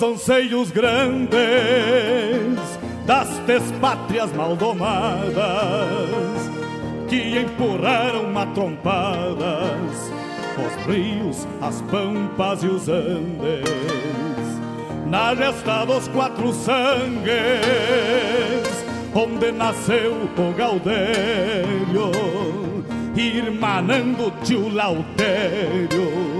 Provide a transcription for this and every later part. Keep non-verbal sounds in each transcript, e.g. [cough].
Dos anseios grandes das despátrias maldomadas que empurraram matrompadas os rios, as pampas e os andes. Na gesta dos quatro sangues onde nasceu o Gaudério irmanando tio Lautério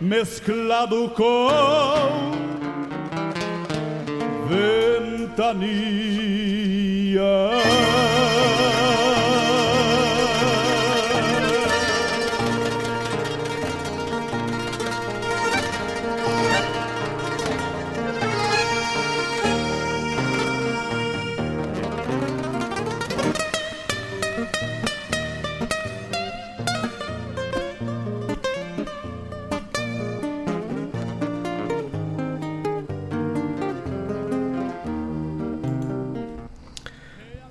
mesclado com ventania.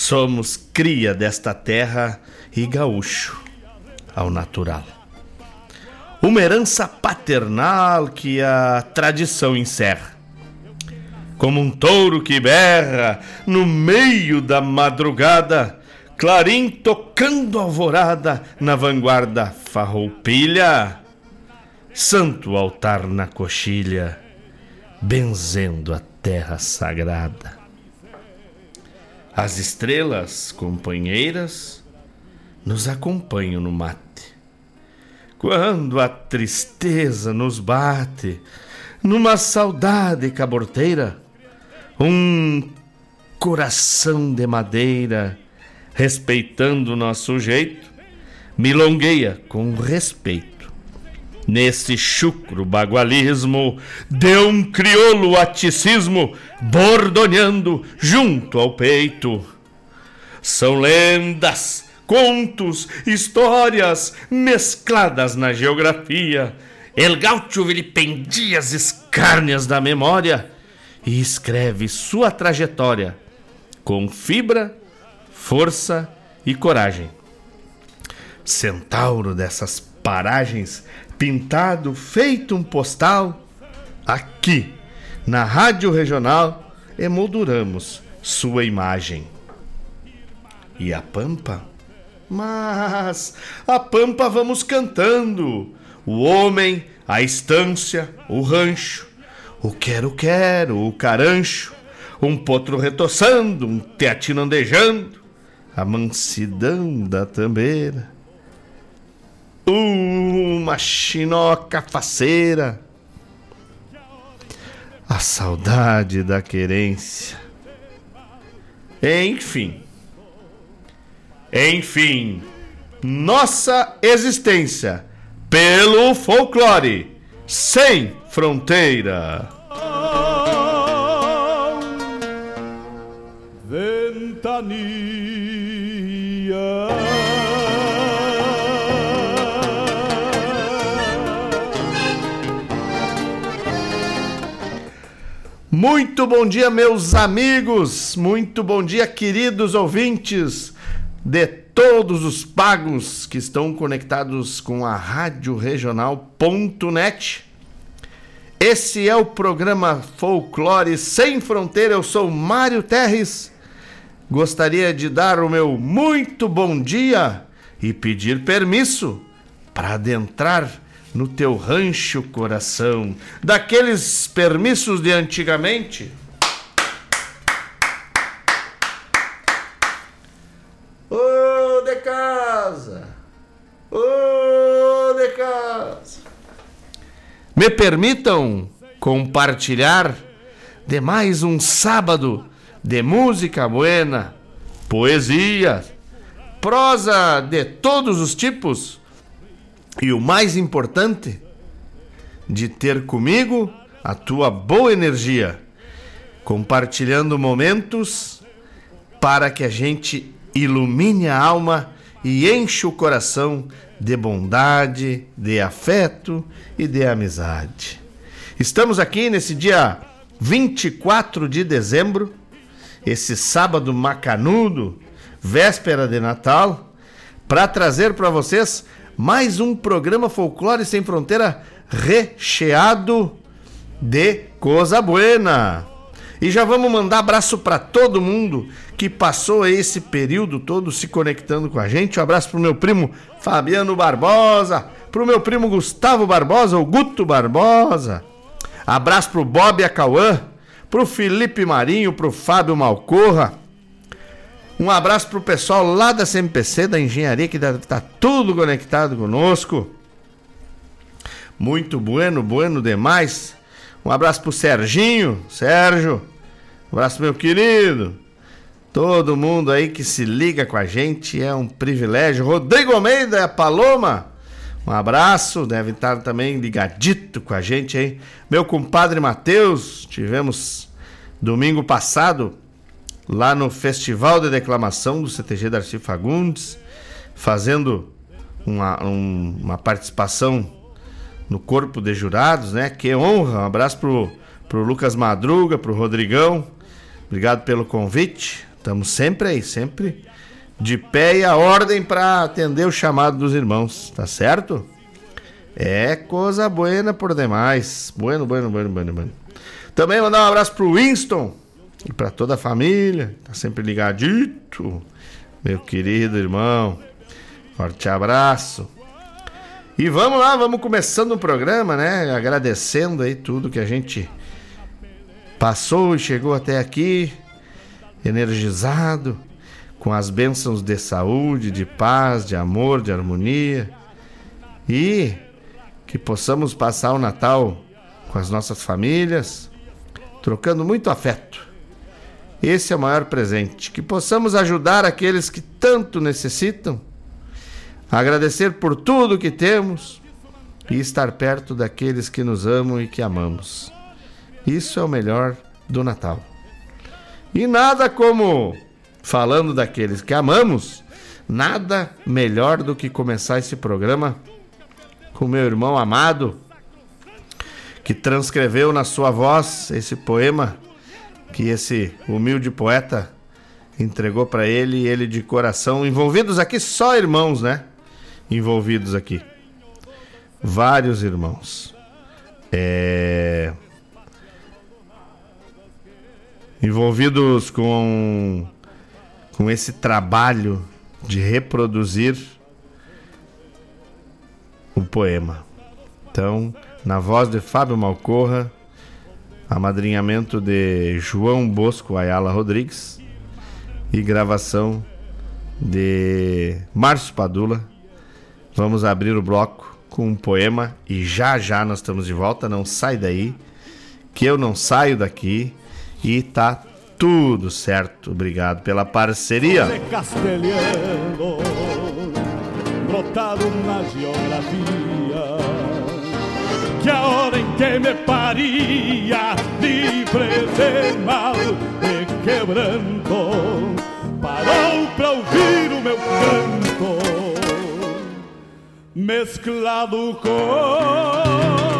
Somos cria desta terra e gaúcho ao natural. Uma herança paternal que a tradição encerra. Como um touro que berra no meio da madrugada, clarim tocando alvorada na vanguarda farroupilha, santo altar na coxilha, benzendo a terra sagrada. As estrelas, companheiras, nos acompanham no mate. Quando a tristeza nos bate, numa saudade caborteira, um coração de madeira, respeitando nosso jeito, milongueia com respeito Nesse chucro bagualismo, de um crioulo aticismo, bordoneando junto ao peito. São lendas, contos, histórias mescladas na geografia. El gaúcho vilipendia as escárnias da memória e escreve sua trajetória com fibra, força e coragem. Centauro dessas paragens pintado, feito um postal, aqui na Rádio Regional emolduramos sua imagem. E a Pampa? Mas a Pampa vamos cantando. O homem, a estância, o rancho, o quero-quero, o carancho, um potro retoçando, um teatino andejando, a mansidão da tambeira uma chinoca faceira. A saudade da querência. Enfim. Enfim. Nossa existência pelo folclore sem fronteira. Ventania. Muito bom dia, meus amigos. Muito bom dia, queridos ouvintes de todos os pagos que estão conectados com a Rádio Regional.net. Esse é o programa Folclore Sem Fronteira. Eu sou Mário Terres. Gostaria de dar o meu muito bom dia e pedir permisso para adentrar no teu rancho coração, daqueles permissos de antigamente. Ô de casa! Ô de casa! Me permitam compartilhar de mais um sábado de música buena, poesia, prosa de todos os tipos e o mais importante, de ter comigo a tua boa energia, compartilhando momentos para que a gente ilumine a alma e enche o coração de bondade, de afeto e de amizade. Estamos aqui nesse dia 24 de dezembro, esse sábado macanudo, véspera de Natal, para trazer para vocês mais um programa Folclore Sem Fronteira recheado de coisa buena. E já vamos mandar abraço para todo mundo que passou esse período todo se conectando com a gente. Um abraço pro meu primo Fabiano Barbosa, pro meu primo Gustavo Barbosa, o Guto Barbosa. Abraço pro Bob Acauã, pro Felipe Marinho, pro Fábio Malcorra, um abraço pro pessoal lá da CMPC, da engenharia, que deve estar tá tudo conectado conosco. Muito bueno, bueno demais. Um abraço pro Serginho, Sérgio. Um abraço, meu querido. Todo mundo aí que se liga com a gente é um privilégio. Rodrigo Almeida, Paloma. Um abraço, deve estar também ligadito com a gente aí. Meu compadre Matheus, tivemos domingo passado lá no Festival de Declamação do CTG Darcy Fagundes, fazendo uma, um, uma participação no corpo de jurados, né? Que honra! Um abraço pro, pro Lucas Madruga, pro Rodrigão. Obrigado pelo convite. Estamos sempre aí, sempre de pé e a ordem para atender o chamado dos irmãos, tá certo? É coisa buena por demais. Bueno, bueno, bueno, bueno, bueno. Também mandar um abraço pro Winston, e para toda a família, tá sempre ligadito, meu querido irmão. Forte abraço. E vamos lá, vamos começando o programa, né? Agradecendo aí tudo que a gente passou e chegou até aqui, energizado, com as bênçãos de saúde, de paz, de amor, de harmonia. E que possamos passar o Natal com as nossas famílias, trocando muito afeto esse é o maior presente. Que possamos ajudar aqueles que tanto necessitam, agradecer por tudo que temos e estar perto daqueles que nos amam e que amamos. Isso é o melhor do Natal. E nada como, falando daqueles que amamos, nada melhor do que começar esse programa com meu irmão amado, que transcreveu na sua voz esse poema que esse humilde poeta entregou para ele ele de coração, envolvidos aqui só irmãos, né? Envolvidos aqui. Vários irmãos. É... Envolvidos com com esse trabalho de reproduzir o poema. Então, na voz de Fábio Malcorra, amadrinhamento de João Bosco Ayala Rodrigues e gravação de Márcio Padula. Vamos abrir o bloco com um poema e já já nós estamos de volta. Não sai daí, que eu não saio daqui e tá tudo certo. Obrigado pela parceria. Brotado na geografia que a hora em que me paria livre de mal e quebrando parou para ouvir o meu canto mesclado com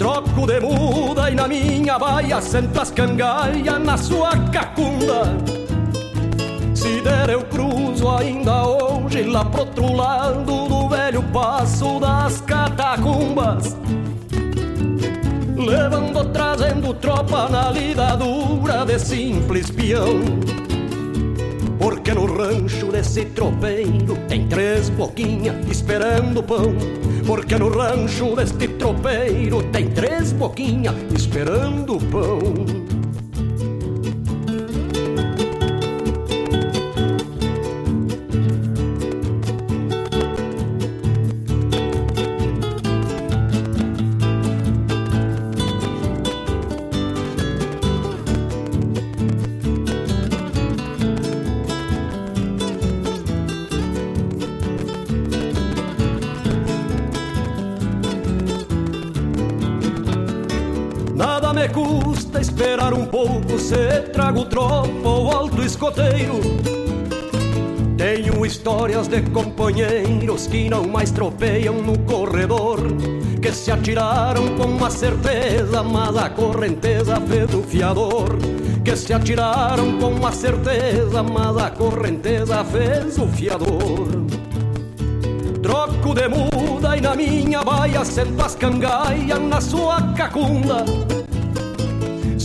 Troco de muda e na minha baia sento as cangalhas na sua cacunda. Se der eu cruzo ainda hoje lá pro outro lado do velho passo das catacumbas. Levando, trazendo tropa na lida dura de simples peão porque no rancho desse tropeiro tem três boquinhas esperando pão. Porque no rancho deste tropeiro tem três boquinhas esperando pão. Pouco se trago tropa ou alto escoteiro. Tenho histórias de companheiros que não mais tropeiam no corredor, que se atiraram com uma certeza, mas a correnteza fez o fiador. Que se atiraram com uma certeza, mas a correnteza fez o fiador. Troco de muda e na minha baia sento as cangaias na sua cacunda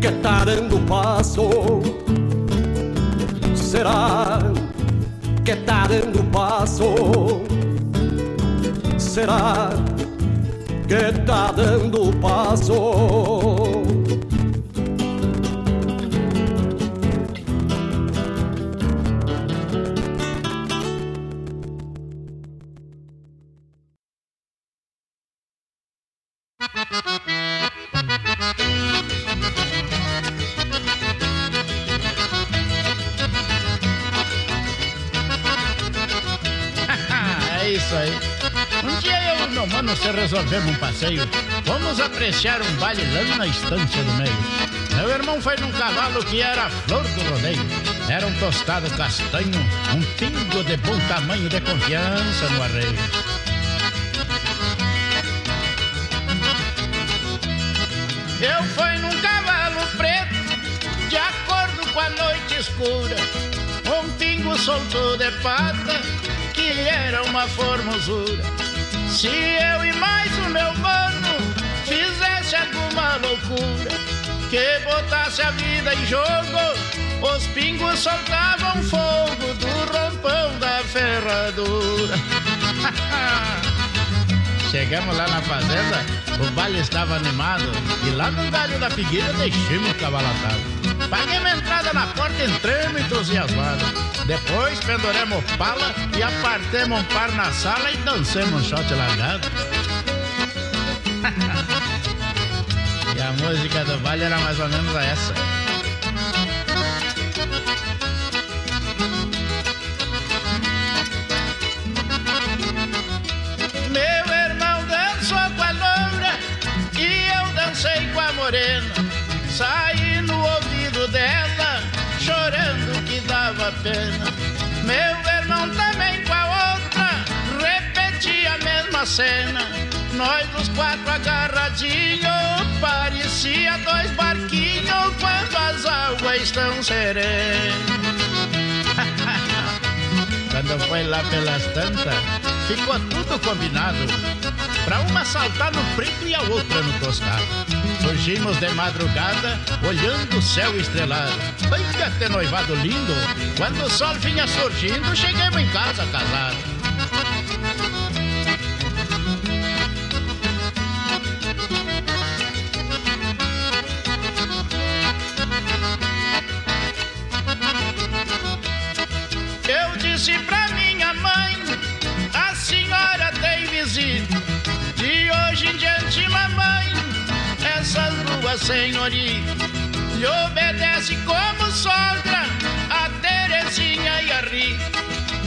que dando passo? Será que dando passo? Será que tá dando passo? Resolvemos um passeio. Vamos apreciar um baile lá na estância do meio. Meu irmão foi num cavalo que era a flor do rodeio. Era um tostado castanho, um pingo de bom tamanho de confiança no arreio. Eu fui num cavalo preto, de acordo com a noite escura. Um pingo solto de pata, que era uma formosura. Se eu e mais o meu mano fizesse alguma loucura que botasse a vida em jogo, os pingos soltavam fogo do rompão da ferradura. [laughs] Chegamos lá na fazenda, o baile estava animado e lá no galho da figueira deixamos o cavalo atado. Paguei uma entrada na porta, entramos entusiasmados. Depois penduremos pala e apartemos um par na sala e dancemos um shot largado. [laughs] e a música do baile era mais ou menos essa. Pena. Meu irmão também com a outra repetia a mesma cena. Nós os quatro agarradinhos, parecia dois barquinhos quando as águas estão serenas. [laughs] Quando foi lá pelas tantas, ficou tudo combinado. Pra uma saltar no preto e a outra no tostado. Surgimos de madrugada, olhando o céu estrelado. Vai ter noivado lindo. Quando o sol vinha surgindo, chegamos em casa casados. Senhoritas lhe obedece como sogra a Terezinha e a Rita.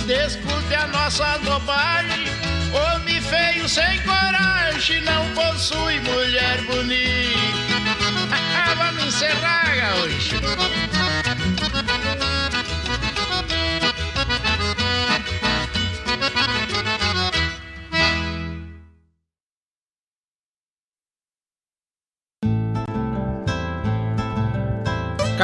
Desculpe a nossa bobagem, homem feio sem coragem, não possui mulher bonita. [laughs] Vamos encerrar, gaúcho.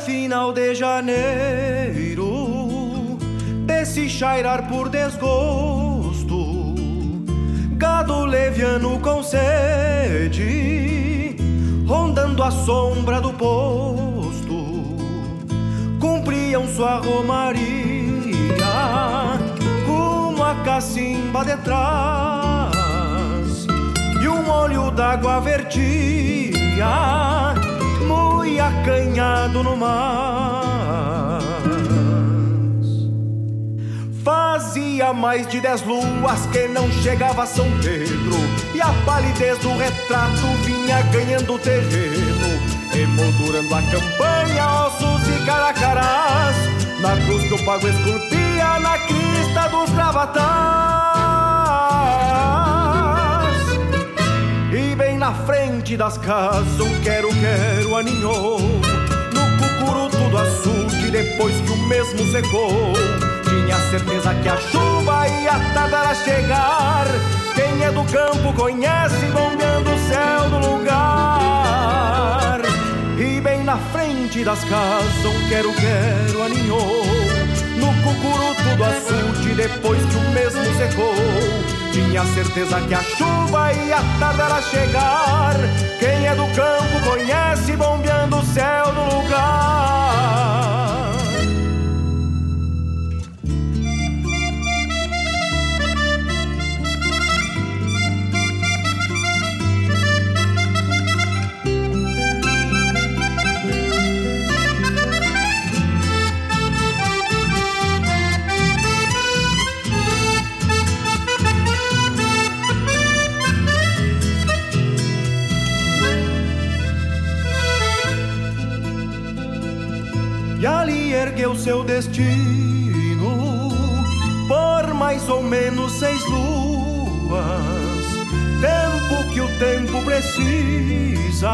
Final de janeiro, desse chairar por desgosto, gado leviano com sede, rondando a sombra do posto, cumpriam sua romaria, rumo a cacimba de trás, e um olho d'água vertia acanhado no mar. Fazia mais de dez luas que não chegava São Pedro, e a palidez do retrato vinha ganhando terreno, emoldurando a campanha, ossos e caracarás, na cruz que o pago esculpia na crista dos gravatás. Na frente das casas um quero-quero aninhou. No cucuruto do açude depois que o mesmo secou. Tinha certeza que a chuva ia tardar a chegar. Quem é do campo conhece bombeando o céu do lugar. E bem na frente das casas um quero-quero aninhou. No cucuruto do açude depois que o mesmo secou tinha certeza que a chuva ia tardar a chegar. Quem é do campo conhece bombeando o céu do lugar. Seu destino por mais ou menos seis luas, tempo que o tempo precisa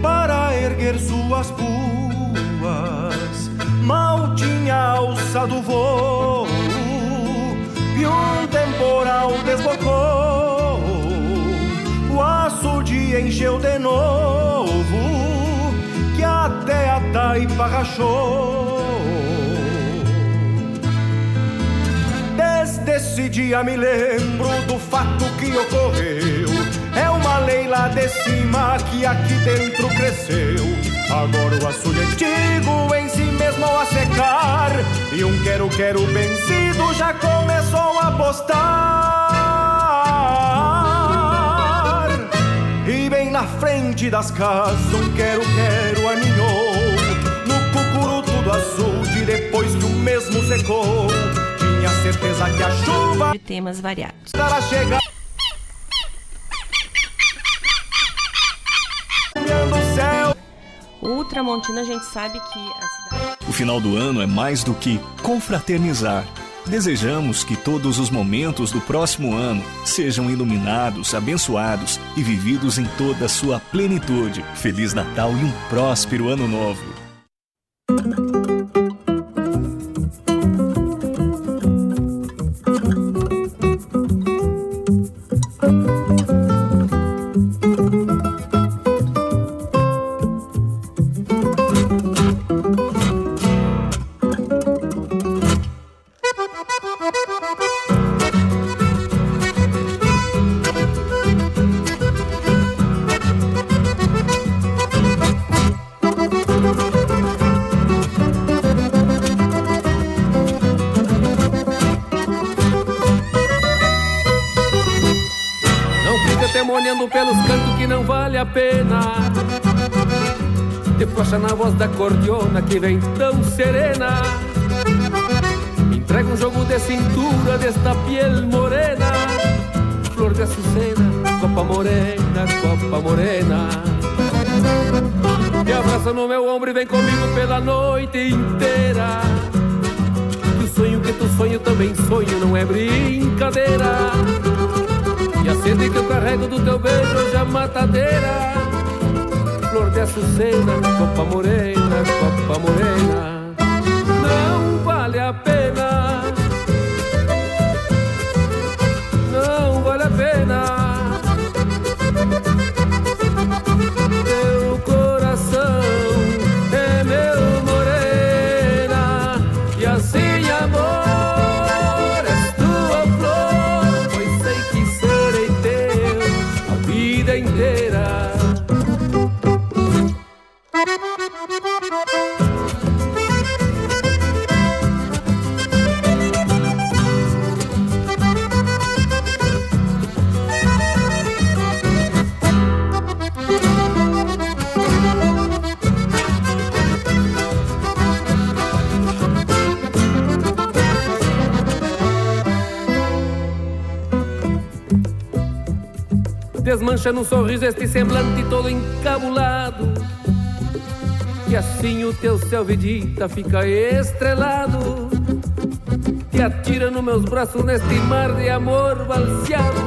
para erguer suas puas. Mal tinha alçado o voo e um temporal desbocou o se encheu de novo, até a taipa rachou. Desde esse dia me lembro do fato que ocorreu. É uma lei lá de cima que aqui dentro cresceu. Agora o açude antigo em si mesmo a secar. E um quero-quero vencido já começou a postar. E bem na frente das casas um quero-quero secou. Tinha certeza que a chuva de temas variados. Para chegar. Ultramontina a gente sabe que a cidade. O final do ano é mais do que confraternizar. Desejamos que todos os momentos do próximo ano sejam iluminados, abençoados e vividos em toda a sua plenitude. Feliz Natal e um próspero Ano Novo. Na voz da cordiona que vem tão serena. Entrega um jogo de cintura desta piel morena. Flor de açucena, copa morena, copa morena. Me abraça no meu ombro e vem comigo pela noite inteira. Que o sonho que tu sonho também sonho, não é brincadeira. E a sede que eu carrego do teu beijo é matadeira Flor de açucena, copa morena, copa morena Desmancha num sorriso este semblante todo encabulado. E assim o teu céu vedita fica estrelado. Te atira nos meus braços neste mar de amor balseado.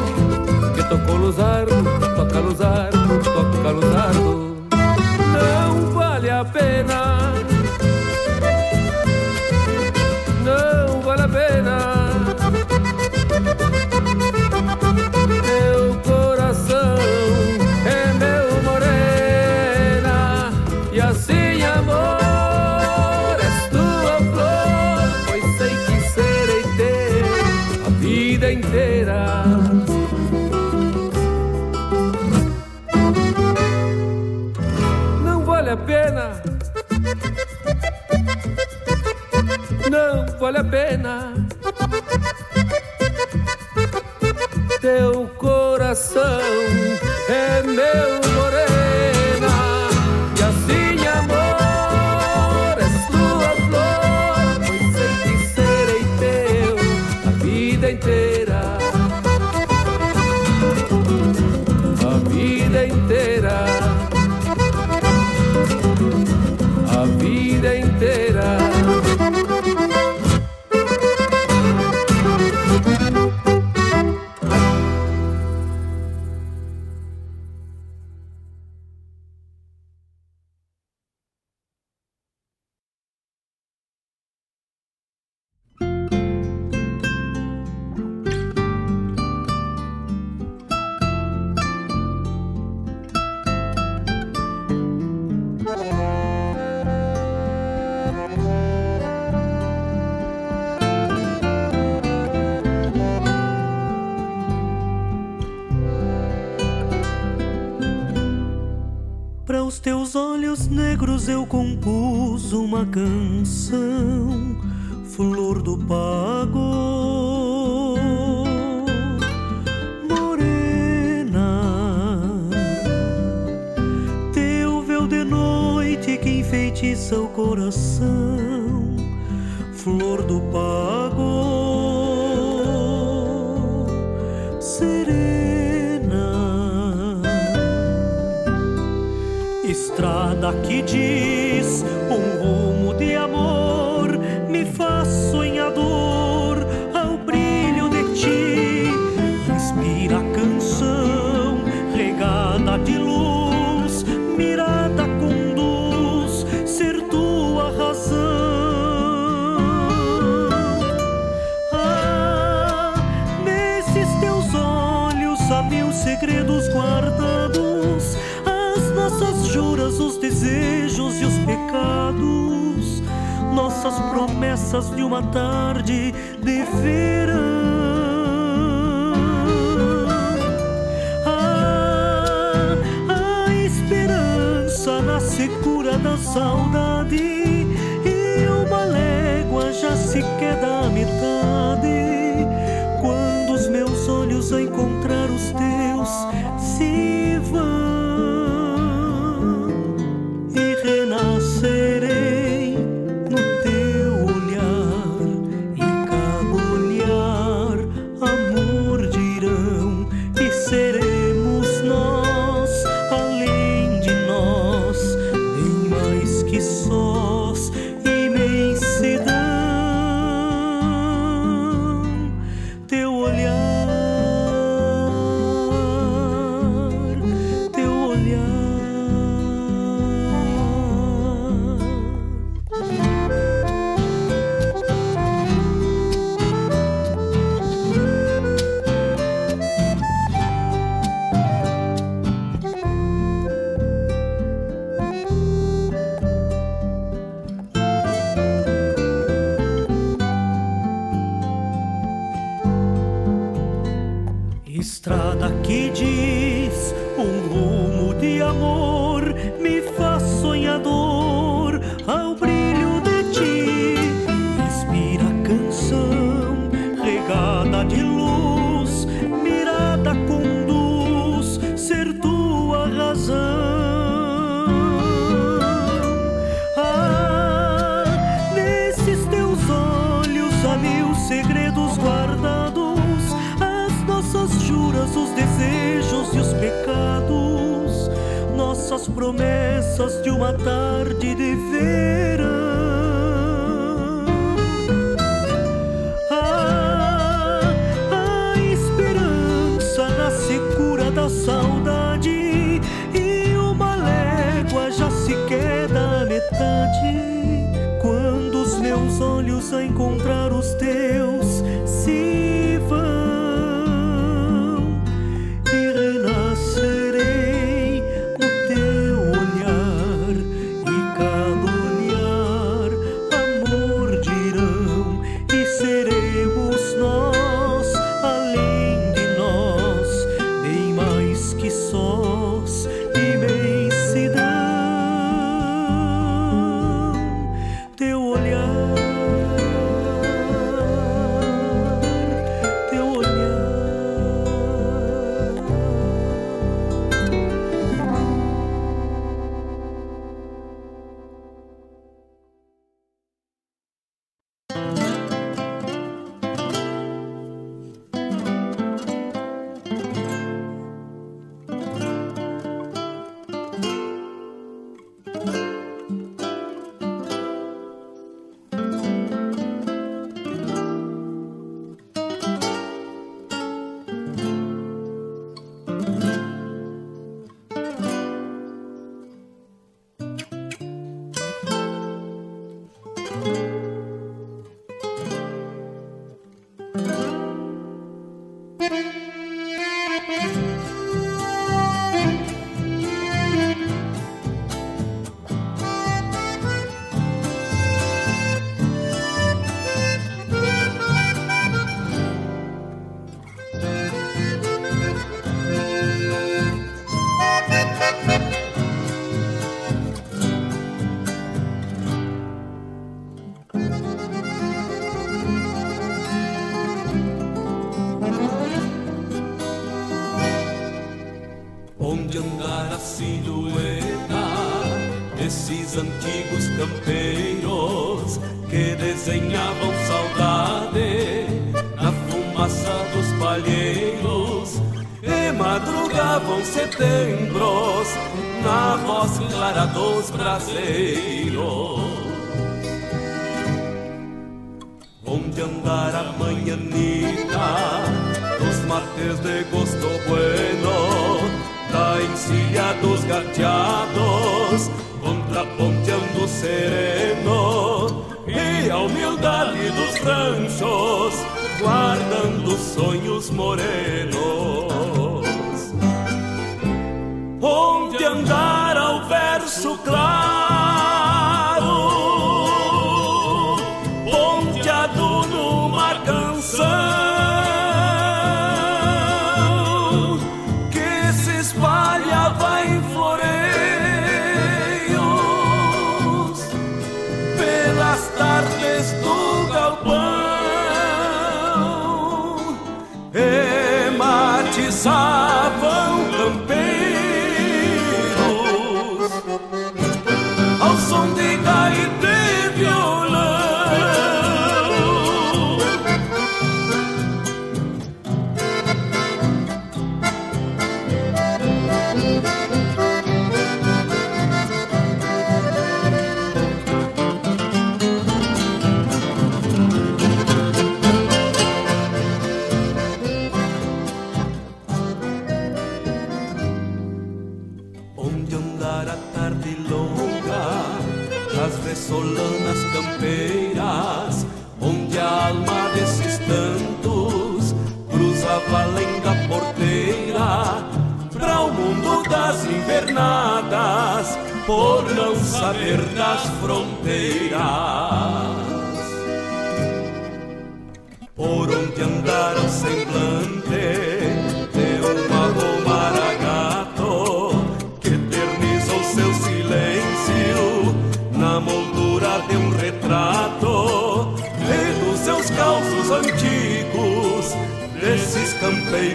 Que tocou luzardo, toca luzardo, toca luzardo Não vale a pena negros eu compus uma canção, flor do pago. Morena, teu véu de noite que enfeitiça o coração, flor do pago. daqui de desejos e os pecados, nossas promessas de uma tarde de verão. Ah, a esperança na secura da saudade e uma légua já se queda à metade. Quando os meus olhos a encontrar os teus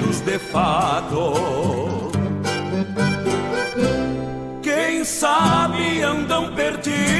campeiros de fato. Quem sabe andam perdidas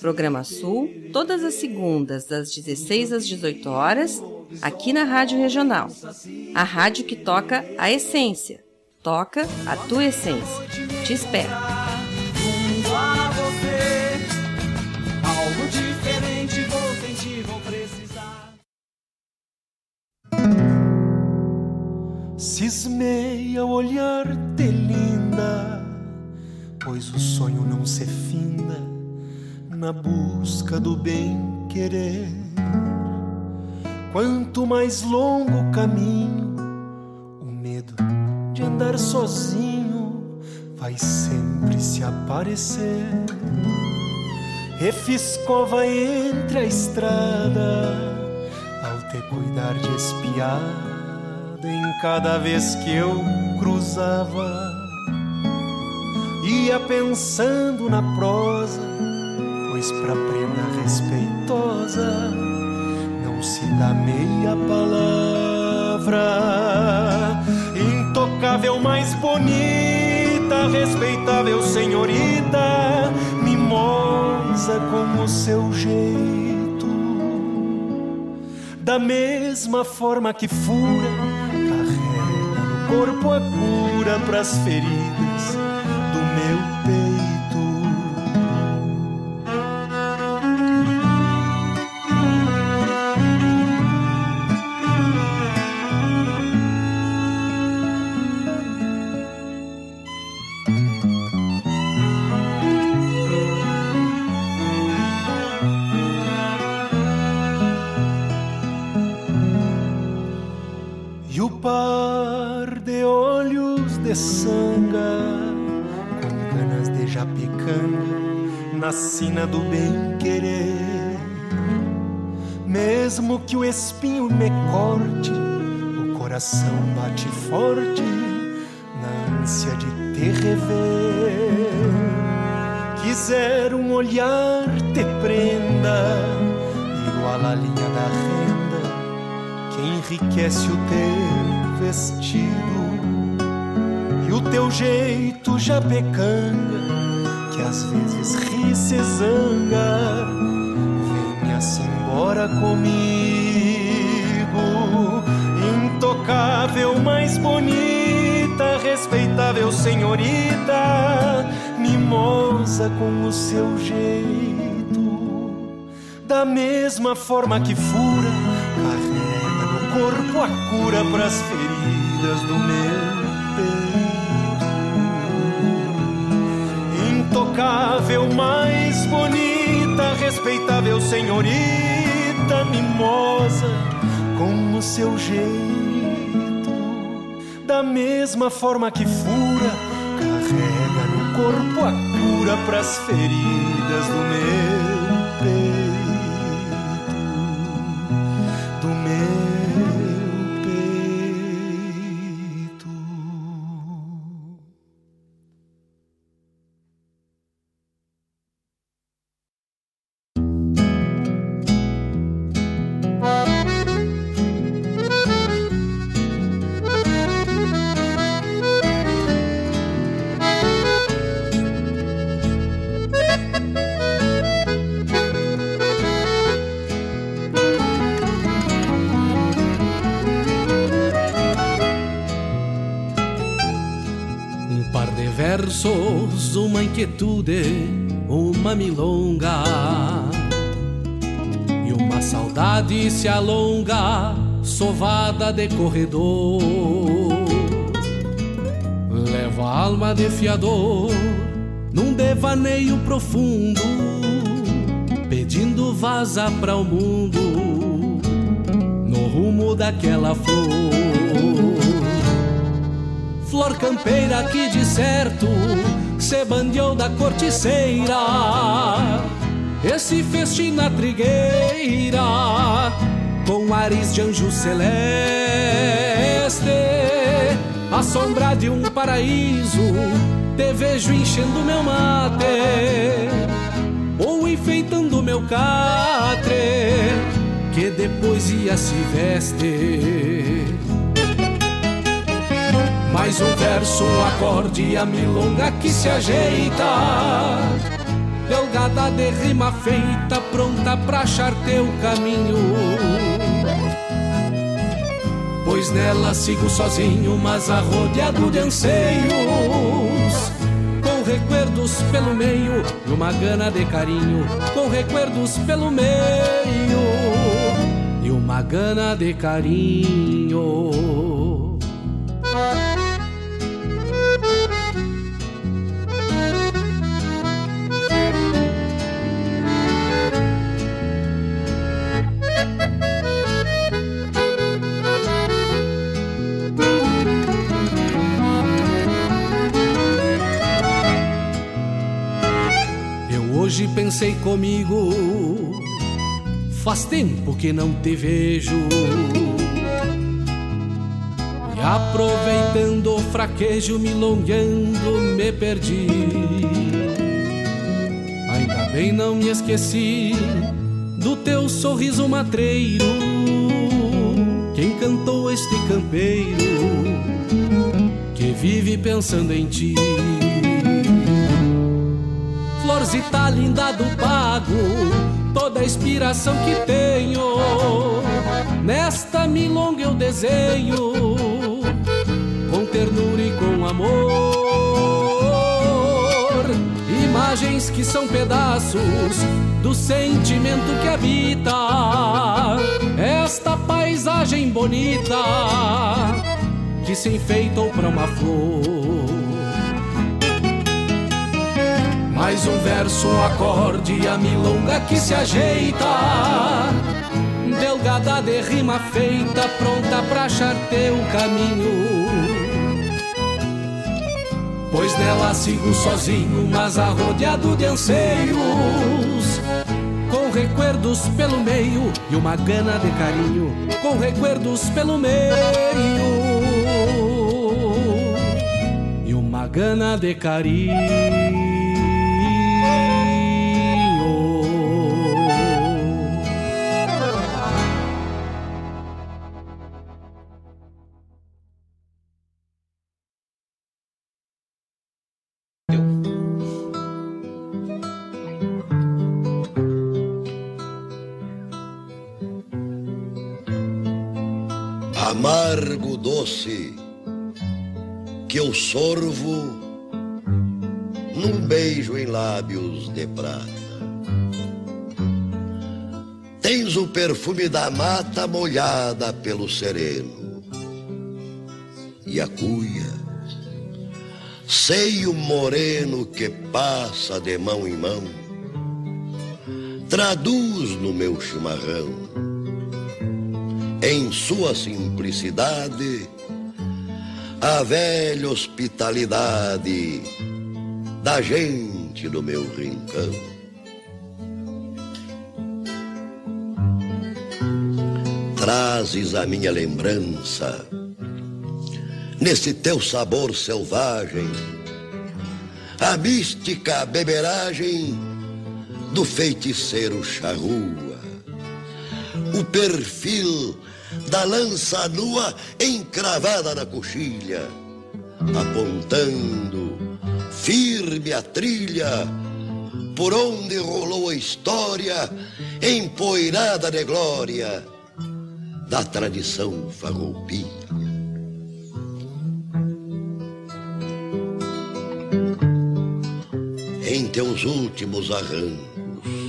Programa Sul, todas as segundas, das 16 às 18 horas, aqui na Rádio Regional. A rádio que toca a essência. Toca a tua essência. Te espero. Cismei ao olhar-te linda, pois o sonho não se finda na busca do bem querer. Quanto mais longo o caminho, o medo de andar sozinho vai sempre se aparecer. Refiz cova entre a estrada, ao te cuidar de espiada ordem cada vez que eu cruzava. Ia pensando na prosa, pois pra prenda respeitosa. Não se dá meia palavra. Intocável mais bonita, respeitável senhorita, mimosa com o seu jeito. Da mesma forma que fura, carrega no corpo a cura pras feridas E o par de olhos de sanga, com ganas de japicanga, na sina do bem querer. Mesmo que o espinho me corte, o coração bate forte na ânsia de te rever. Quiser um olhar te prenda, igual a linha da renda enriquece o teu vestido e o teu jeito já pecanga, que às vezes ri se zanga. Venha-se embora comigo, intocável, mais bonita, respeitável senhorita, mimosa com o seu jeito, da mesma forma que fura, corpo a cura pras feridas do meu peito. Intocável, mais bonita, respeitável senhorita, mimosa com o seu jeito, da mesma forma que fura, carrega no corpo a cura pras feridas do meu inquietude, uma milonga. E uma saudade se alonga, sovada de corredor. Leva a alma de fiador num devaneio profundo Pedindo vaza para o mundo no rumo daquela flor. Flor campeira que de certo se bandeou da corticeira Esse festim na trigueira Com ares de anjo celeste A sombra de um paraíso Te vejo enchendo meu mate Ou enfeitando meu catre Que depois ia se veste mais um verso, um acorde a milonga que se ajeita. Delgada de rima feita, pronta pra achar teu caminho. Pois nela sigo sozinho, mas arrodeado de anseios. Com recuerdos pelo meio e uma gana de carinho. Com recuerdos pelo meio e uma gana de carinho hoje pensei comigo, faz tempo que não te vejo. Aproveitando o fraquejo, milongueando, me perdi. Ainda bem não me esqueci do teu sorriso matreiro. Quem cantou este campeiro que vive pensando em ti? Florzita linda do pago, toda a inspiração que tenho. Nesta milonga eu desenho com ternura e com amor. Imagens que são pedaços do sentimento que habita esta paisagem bonita que se enfeitou para uma flor. Mais um verso, um acorde a milonga que se ajeita delgada de rima feita, pronta pra achar teu caminho. Pois nela sigo sozinho, mas arrodeado de anseios. Com recuerdos pelo meio e uma gana de carinho. Com recuerdos pelo meio e uma gana de carinho. Sorvo num beijo em lábios de prata. Tens o perfume da mata molhada pelo sereno e a cuia, seio moreno que passa de mão em mão, traduz no meu chimarrão em sua simplicidade, a velha hospitalidade da gente do meu rincão. Trazes a minha lembrança nesse teu sabor selvagem, a mística beberagem do feiticeiro charrua, o perfil da lança nua encravada na coxilha, apontando firme a trilha por onde rolou a história empoeirada de glória da tradição farroupilha. Em teus últimos arrancos,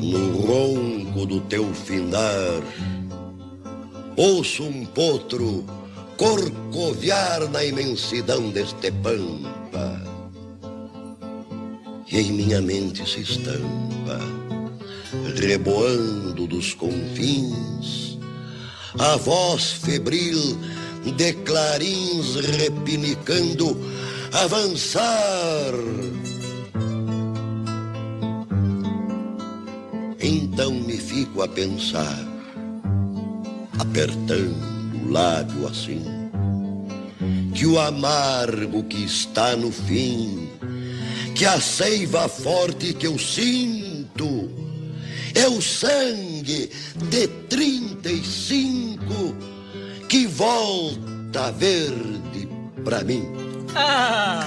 no ronco do teu findar, ouço um potro corcoviar na imensidão deste pampa. E em minha mente se estampa, reboando dos confins, a voz febril de clarins repinicando, avançar. Então me fico a pensar apertando o lábio assim, que o amargo que está no fim, que a seiva forte que eu sinto, é o sangue de trinta e cinco que volta verde pra mim. Ah,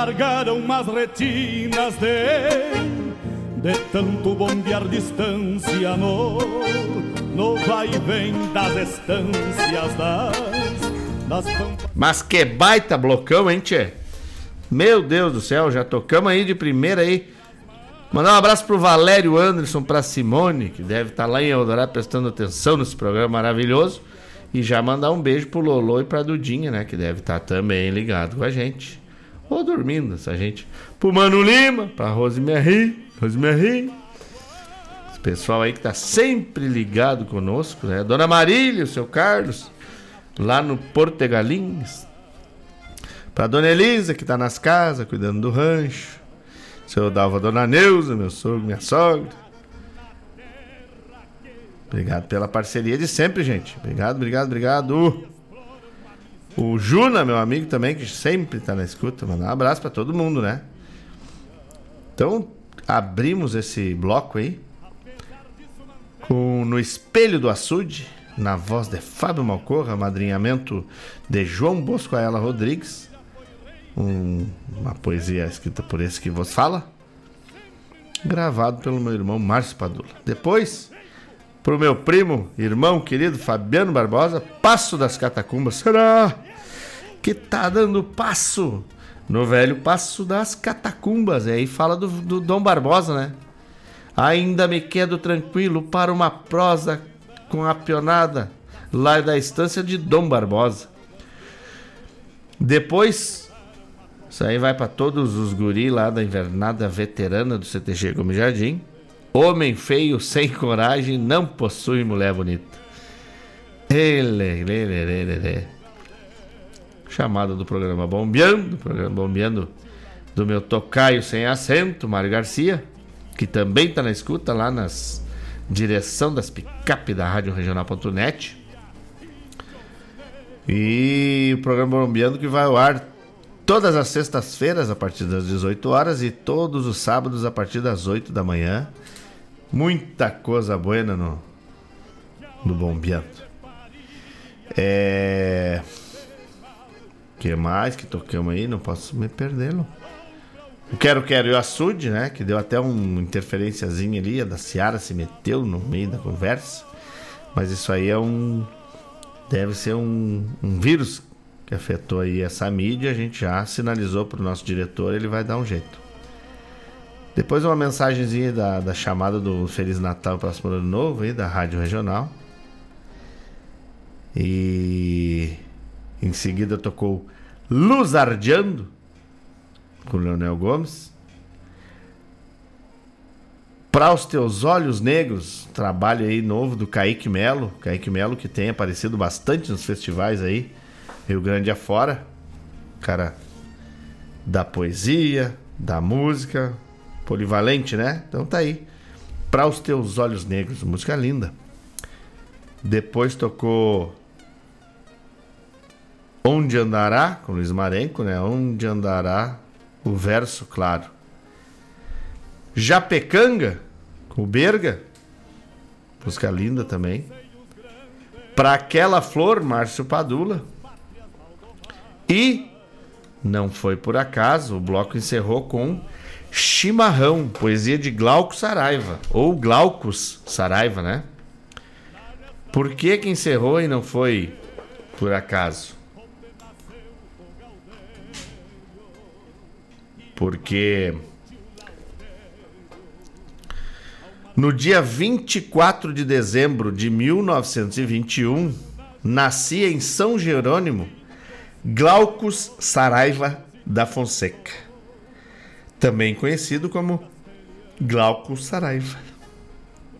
Me alargaram umas retinas de De tanto bombear distância no No vai e vem das estâncias das Das Mas que baita blocão, hein, tchê? Meu Deus do céu, já tocamos aí de primeira aí. Mandar um abraço pro Valério Anderson, pra Simone, que deve estar lá em Eldorado prestando atenção nesse programa maravilhoso. E já mandar um beijo pro Lolo e pra Dudinha, né? Que deve estar também ligado com a gente. Ou dormindo, essa gente. Pro Mano Lima, pra Rosemary, Rosemary. Esse pessoal aí que tá sempre ligado conosco, né? Dona Marília, o seu Carlos, lá no Portegalinhos. Pra Dona Elisa, que tá nas casas, cuidando do rancho. Seu Dalva, Dona Neuza, meu sogro, minha sogra. Obrigado pela parceria de sempre, gente. Obrigado, obrigado, obrigado. O Juna, meu amigo também, que sempre tá na escuta. Mandar um abraço pra todo mundo, né? Então, abrimos esse bloco aí com No Espelho do Açude, na voz de Fábio Malcorra, madrinhamento de João Bosco Aela Rodrigues. Um- uma poesia escrita por esse que vos fala, gravado pelo meu irmão Márcio Padula. Depois, pro meu primo, irmão querido Fabiano Barbosa, Passo das Catacumbas. Será que tá dando passo no velho Passo das Catacumbas? E aí fala do, do Dom Barbosa, né? Ainda me quedo tranquilo para uma prosa com a pionada lá da estância de Dom Barbosa. Depois, isso aí vai para todos os guri lá da invernada veterana do CTG Gomes Jardim. Homem feio, sem coragem, não possui mulher bonita. Ele, ele, ele, ele. Chamada do programa Bombeando, programa Bombeando do meu tocaio sem acento, Mário Garcia, que também está na escuta lá nas direção das picape da Rádio Regional.net. E o programa Bombeando que vai ao ar todas as sextas-feiras a partir das 18 horas e todos os sábados a partir das 8 da manhã. Muita coisa boa no, no Bombeando. É. que mais que tocamos aí? Não posso me perder, não. O Quero Quero e o Açude, né? Que deu até uma interferenciazinha ali. A da Seara se meteu no meio da conversa. Mas isso aí é um. Deve ser um, um vírus que afetou aí essa mídia. A gente já sinalizou para o nosso diretor, ele vai dar um jeito. Depois uma mensagenzinha da, da chamada do Feliz Natal Próximo Ano Novo aí, da Rádio Regional. E em seguida tocou Luzardeando com Leonel Gomes. Para os teus olhos negros, trabalho aí novo do Kaique Melo. Kaique Melo que tem aparecido bastante nos festivais aí, Rio Grande afora. Cara da poesia, da música, polivalente, né? Então tá aí. Para os teus olhos negros, música linda. Depois tocou Onde andará, com Luiz Marenco, né? Onde andará o verso claro. Japecanga, com Berga, música linda também. Para aquela flor, Márcio Padula. E não foi por acaso, o bloco encerrou com Chimarrão, poesia de Glauco Saraiva, ou Glaucus Saraiva, né? Por que que encerrou e não foi por acaso? Porque no dia 24 de dezembro de 1921, nascia em São Jerônimo Glaucus Saraiva da Fonseca, também conhecido como Glaucus Saraiva.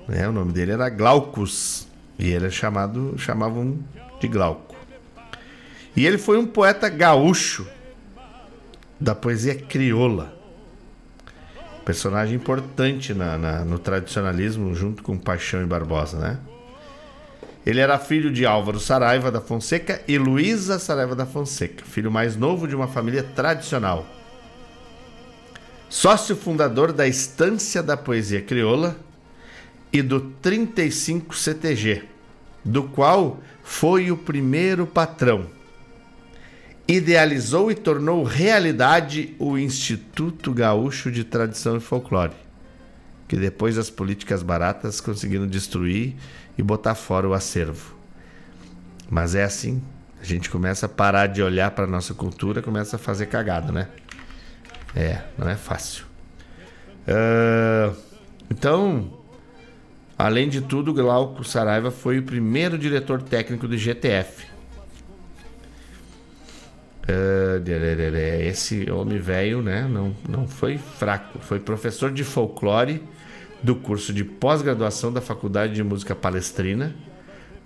É, o nome dele era Glaucus e ele é chamado chamavam de Glauco. E ele foi um poeta gaúcho da poesia crioula. Personagem importante na, na, no tradicionalismo, junto com Paixão e Barbosa, né? Ele era filho de Álvaro Saraiva da Fonseca e Luísa Saraiva da Fonseca, filho mais novo de uma família tradicional. Sócio fundador da Estância da Poesia Crioula e do 35 CTG, do qual foi o primeiro patrão idealizou e tornou realidade o Instituto Gaúcho de Tradição e Folclore, que depois das políticas baratas conseguiram destruir e botar fora o acervo. Mas é assim, a gente começa a parar de olhar para nossa cultura, começa a fazer cagada, né? É, não é fácil. Uh, então, além de tudo, Glauco Saraiva foi o primeiro diretor técnico do GTF, Uh, esse homem velho, né, não, não foi fraco. Foi professor de folclore do curso de pós-graduação da Faculdade de Música Palestrina,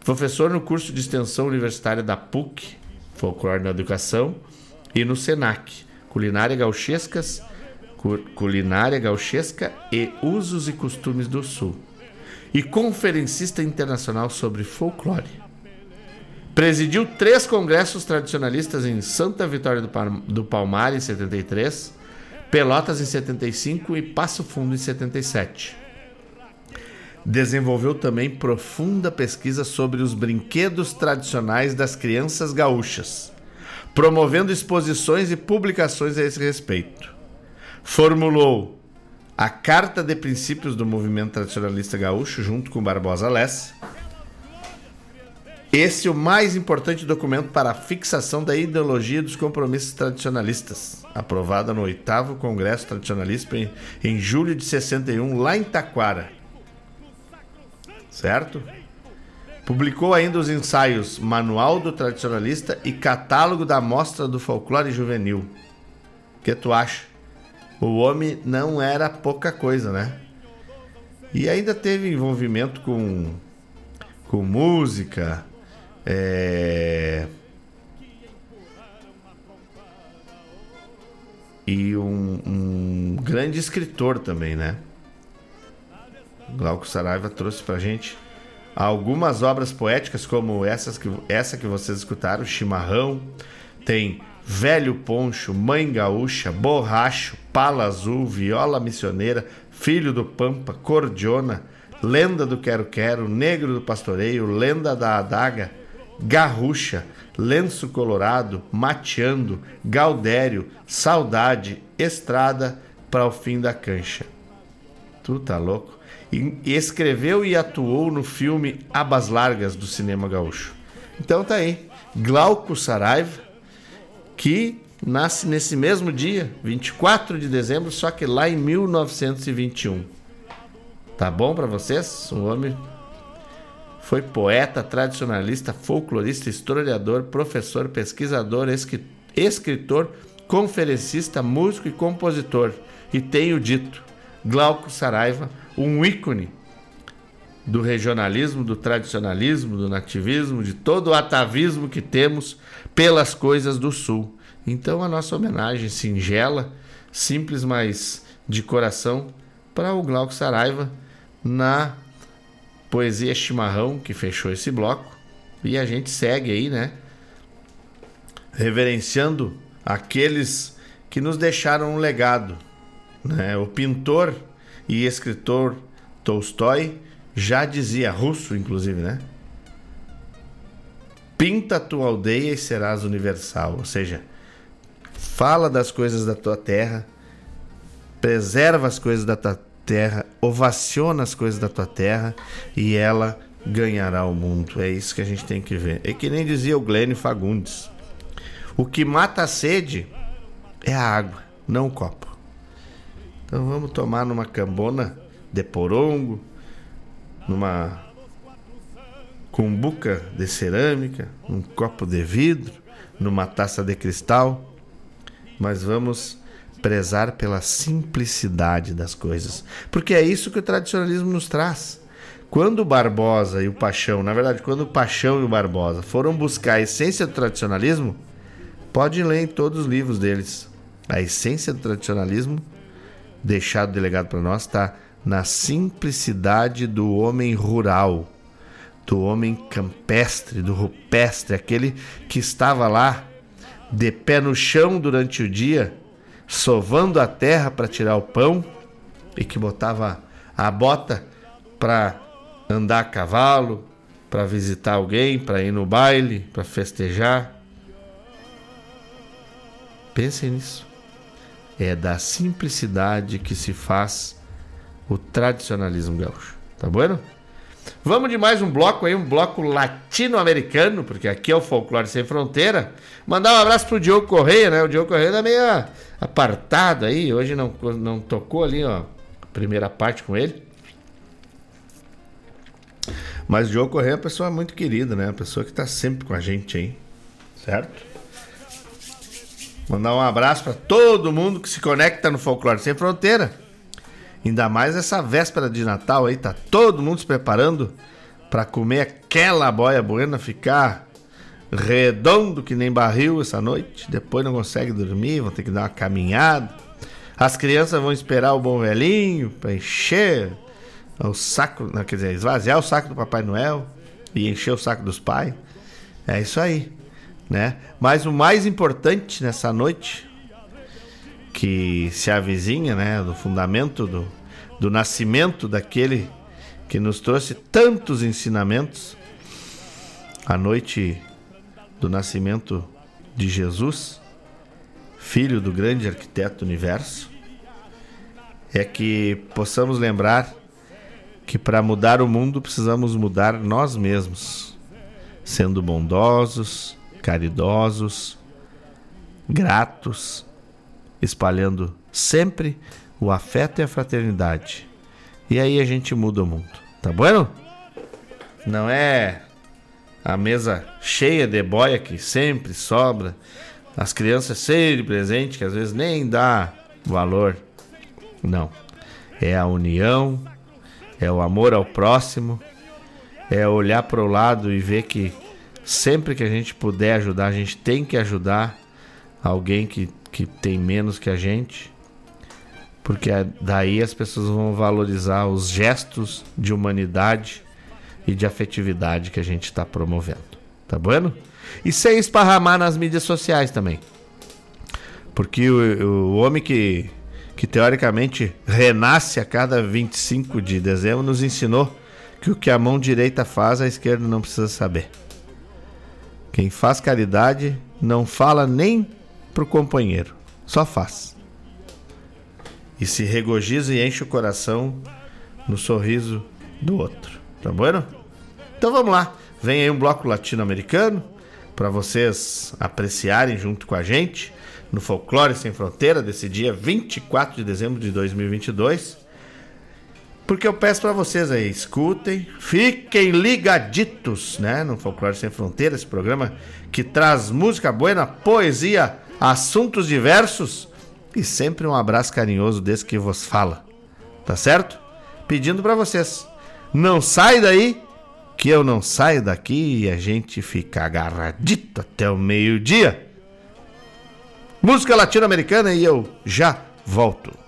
professor no curso de extensão universitária da PUC, Folclore na Educação, e no SENAC, Culinária Gauchescas, Culinária Gauchesca e Usos e Costumes do Sul, e conferencista internacional sobre folclore. Presidiu três congressos tradicionalistas em Santa Vitória do Palmar em 73, Pelotas em 75 e Passo Fundo em 77. Desenvolveu também profunda pesquisa sobre os brinquedos tradicionais das crianças gaúchas, promovendo exposições e publicações a esse respeito. Formulou a Carta de Princípios do Movimento Tradicionalista Gaúcho junto com Barbosa Lessa esse é o mais importante documento para a fixação da ideologia dos compromissos tradicionalistas, aprovada no 8 Congresso Tradicionalista em, em julho de 61, lá em Taquara. Certo? Publicou ainda os ensaios Manual do Tradicionalista e Catálogo da Mostra do Folclore Juvenil. Que tu acha? O homem não era pouca coisa, né? E ainda teve envolvimento com, com música, é... E um, um, grande escritor também, né? Glauco Saraiva trouxe pra gente algumas obras poéticas, como essas que, essa que vocês escutaram, Chimarrão, tem Velho Poncho, Mãe Gaúcha, Borracho, Pala Azul, Viola Missioneira, Filho do Pampa, Cordiona, Lenda do Quero Quero, Negro do Pastoreio, Lenda da Adaga, Garrucha, Lenço Colorado, Mateando, Gaudério, Saudade, Estrada para o fim da cancha. Tu tá louco? E escreveu e atuou no filme Abas Largas do cinema gaúcho. Então tá aí, Glauco Saraiva, que nasce nesse mesmo dia, 24 de dezembro, só que lá em 1921. Tá bom para vocês? Um homem foi poeta, tradicionalista, folclorista, historiador, professor, pesquisador, escritor, conferencista, músico e compositor. E tenho dito, Glauco Saraiva, um ícone do regionalismo, do tradicionalismo, do nativismo, de todo o atavismo que temos pelas coisas do Sul. Então, a nossa homenagem singela, simples, mas de coração, para o Glauco Saraiva na Poesia Chimarrão, que fechou esse bloco. E a gente segue aí, né? Reverenciando aqueles que nos deixaram um legado. Né? O pintor e escritor Tolstói já dizia, russo inclusive, né? pinta tua aldeia e serás universal. Ou seja, fala das coisas da tua terra, preserva as coisas da tua terra, ovaciona as coisas da tua terra e ela ganhará o mundo. É isso que a gente tem que ver. É que nem dizia o Glênio Fagundes: o que mata a sede é a água, não o copo. Então vamos tomar numa cambona de porongo, numa cumbuca de cerâmica, um copo de vidro, numa taça de cristal, mas vamos prezar pela simplicidade das coisas, porque é isso que o tradicionalismo nos traz. Quando o Barbosa e o Paixão, na verdade, quando o Paixão e o Barbosa foram buscar a essência do tradicionalismo, pode ler em todos os livros deles. A essência do tradicionalismo, deixado delegado para nós, está na simplicidade do homem rural, do homem campestre, do rupestre, aquele que estava lá de pé no chão durante o dia, sovando a terra para tirar o pão e que botava a bota para andar a cavalo, para visitar alguém, para ir no baile, para festejar. Pensem nisso. É da simplicidade que se faz o tradicionalismo gaúcho. Tá bueno? Vamos de mais um bloco aí, um bloco latino-americano, porque aqui é o Folclore Sem Fronteira. Mandar um abraço pro Diogo Correia, né? O Diogo Correia tá meio apartado aí, hoje não, não tocou ali, ó, a primeira parte com ele. Mas o Diogo Correia é uma pessoa muito querida, né? Uma pessoa que tá sempre com a gente aí, certo? Mandar um abraço para todo mundo que se conecta no Folclore Sem Fronteira. Ainda mais essa véspera de Natal aí, tá todo mundo se preparando para comer aquela boia buena, ficar redondo que nem barril essa noite. Depois não consegue dormir, vão ter que dar uma caminhada. As crianças vão esperar o bom velhinho para encher o saco, não, quer dizer, esvaziar o saco do Papai Noel e encher o saco dos pais. É isso aí, né? Mas o mais importante nessa noite que se avizinha, né, do fundamento do, do nascimento daquele que nos trouxe tantos ensinamentos, a noite do nascimento de Jesus, filho do grande arquiteto universo, é que possamos lembrar que para mudar o mundo precisamos mudar nós mesmos, sendo bondosos, caridosos, gratos, espalhando sempre o afeto e a fraternidade. E aí a gente muda o mundo, tá bueno? Não é a mesa cheia de boia que sempre sobra, as crianças serem presentes, que às vezes nem dá valor. Não. É a união, é o amor ao próximo, é olhar para o lado e ver que sempre que a gente puder ajudar, a gente tem que ajudar alguém que, que tem menos que a gente, porque daí as pessoas vão valorizar os gestos de humanidade e de afetividade que a gente está promovendo. Tá bueno? E sem esparramar nas mídias sociais também. Porque o, o homem que, que teoricamente renasce a cada 25 de dezembro nos ensinou que o que a mão direita faz, a esquerda não precisa saber. Quem faz caridade não fala nem pro companheiro, só faz. E se regozija e enche o coração no sorriso do outro. Tá bueno? Então vamos lá. Vem aí um bloco latino-americano para vocês apreciarem junto com a gente no Folclore Sem Fronteira desse dia 24 de dezembro de 2022. Porque eu peço para vocês aí, escutem, fiquem ligaditos, né, no Folclore Sem Fronteira, esse programa que traz música boa, poesia, assuntos diversos e sempre um abraço carinhoso desse que vos fala. Tá certo? Pedindo para vocês, não sai daí, que eu não saio daqui e a gente fica agarradito até o meio-dia. Música latino-americana e eu já volto.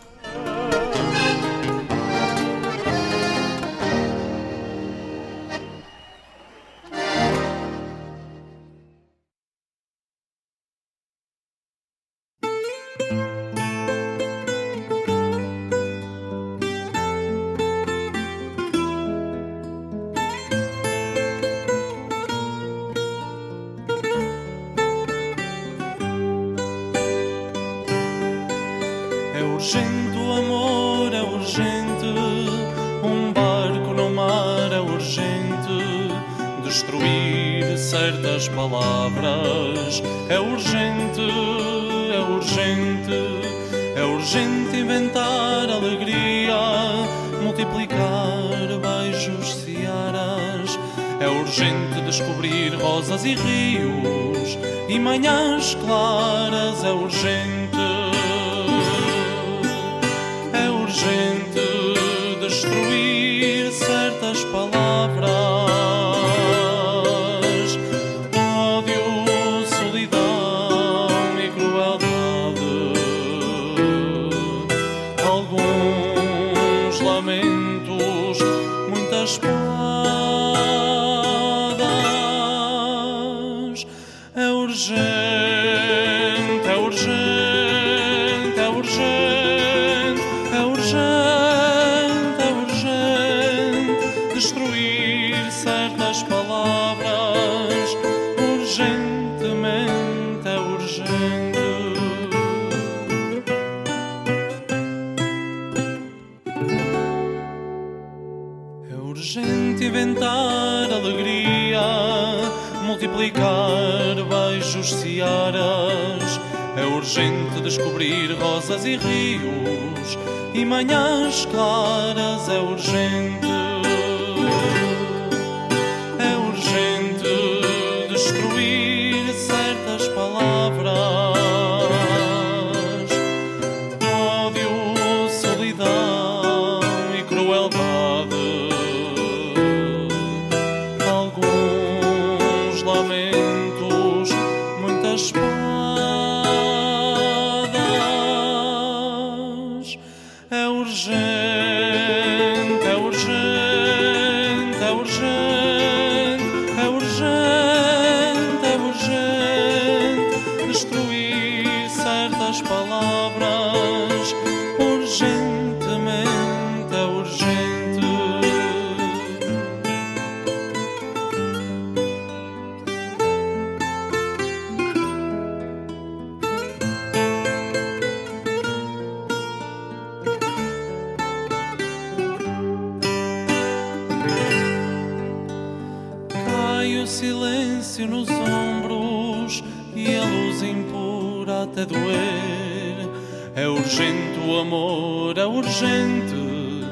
silêncio nos ombros e a luz impura até doer. É urgente o amor, é urgente,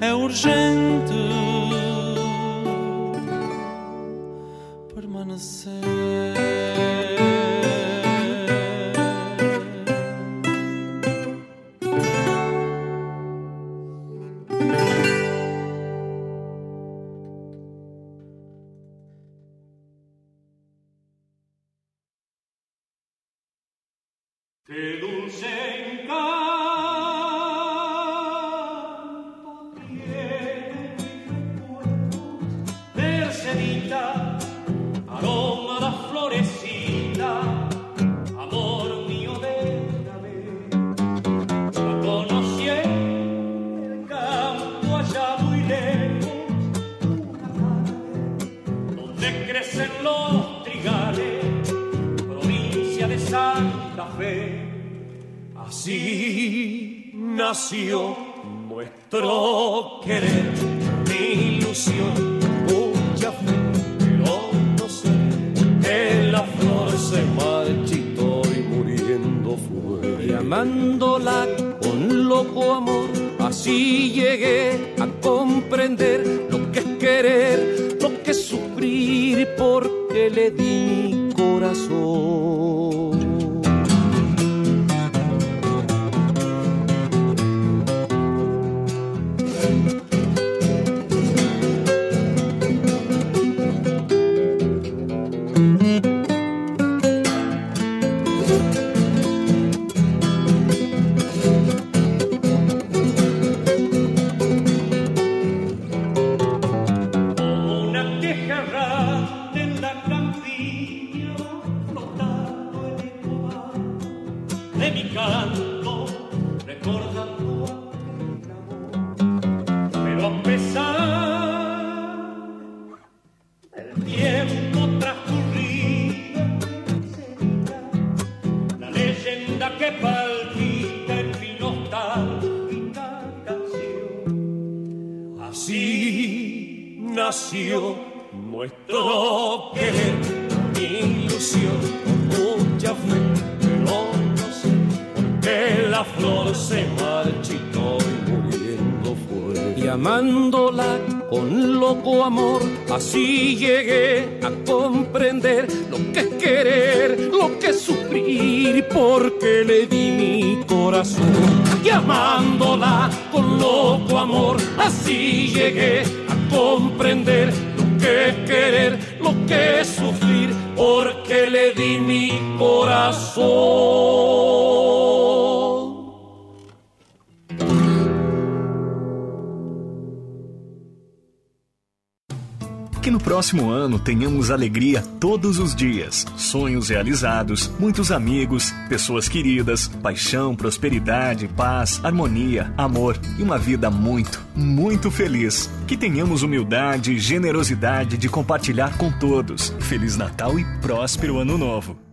é urgente permanecer. tenhamos alegria todos os dias, sonhos realizados, muitos amigos, pessoas queridas, paixão, prosperidade, paz, harmonia, amor e uma vida muito, muito feliz. Que tenhamos humildade e generosidade de compartilhar com todos. Feliz Natal e próspero Ano Novo!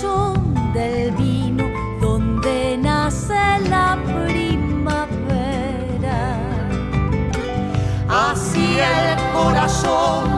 son del vino donde nace la primavera. Así el corazón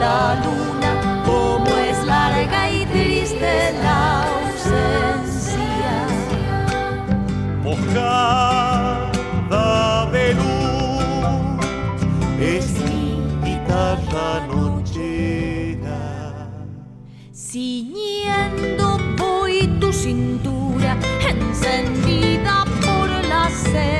la luna, como es larga y triste la ausencia. Mojada de luz es mi guitarra nochera. Ciñendo voy tu cintura, encendida por la sed.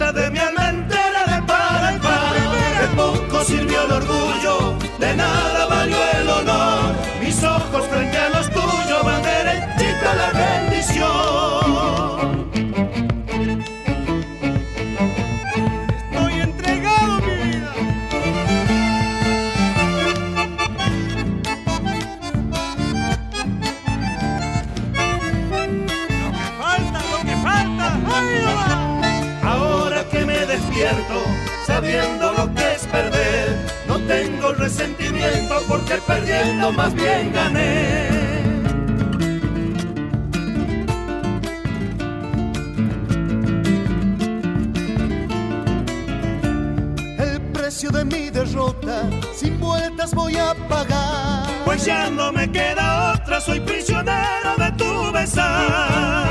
de mi alma entera de par en par. De poco sirvió el orgullo, de nada valió el honor. Mis ojos frente a los resentimiento porque perdiendo más bien gané. El precio de mi derrota sin vueltas voy a pagar. Pues ya no me queda otra, soy prisionero de tu besar.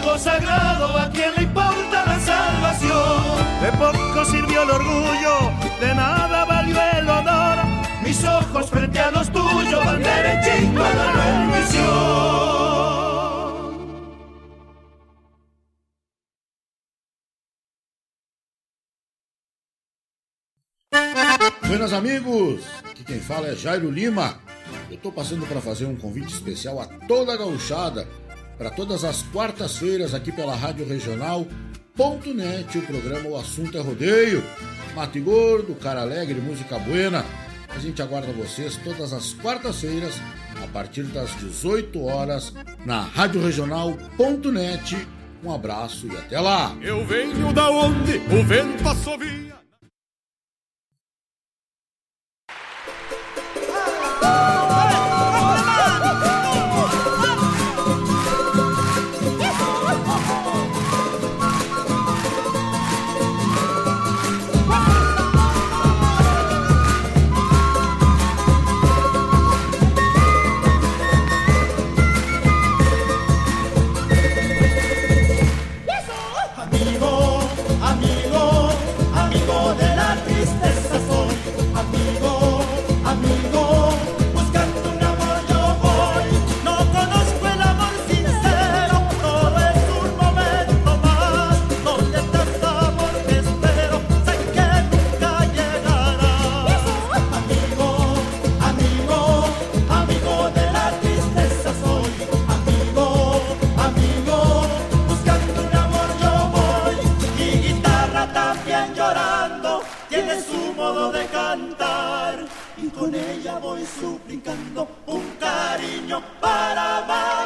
Fuego sagrado, ¿a quién le importa la salvación? De poco sirvió el orgullo, de nada valió el honor. Mis ojos frente a los tuyos van derechito a la rendición. Buenas amigos, aqui quem fala é Jairo Lima. Eu tô passando para fazer um convite especial a toda a gauchada para todas as quartas-feiras aqui pela Rádio Regional.net, o programa O Assunto é Rodeio. Mate Gordo, Cara Alegre, Música Buena. A gente aguarda vocês todas as quartas-feiras, a partir das 18 horas, na Rádio Regional.net. Um abraço e até lá! Eu venho da onde o vento assovia. Amigo, voy suplicando un cariño para amar.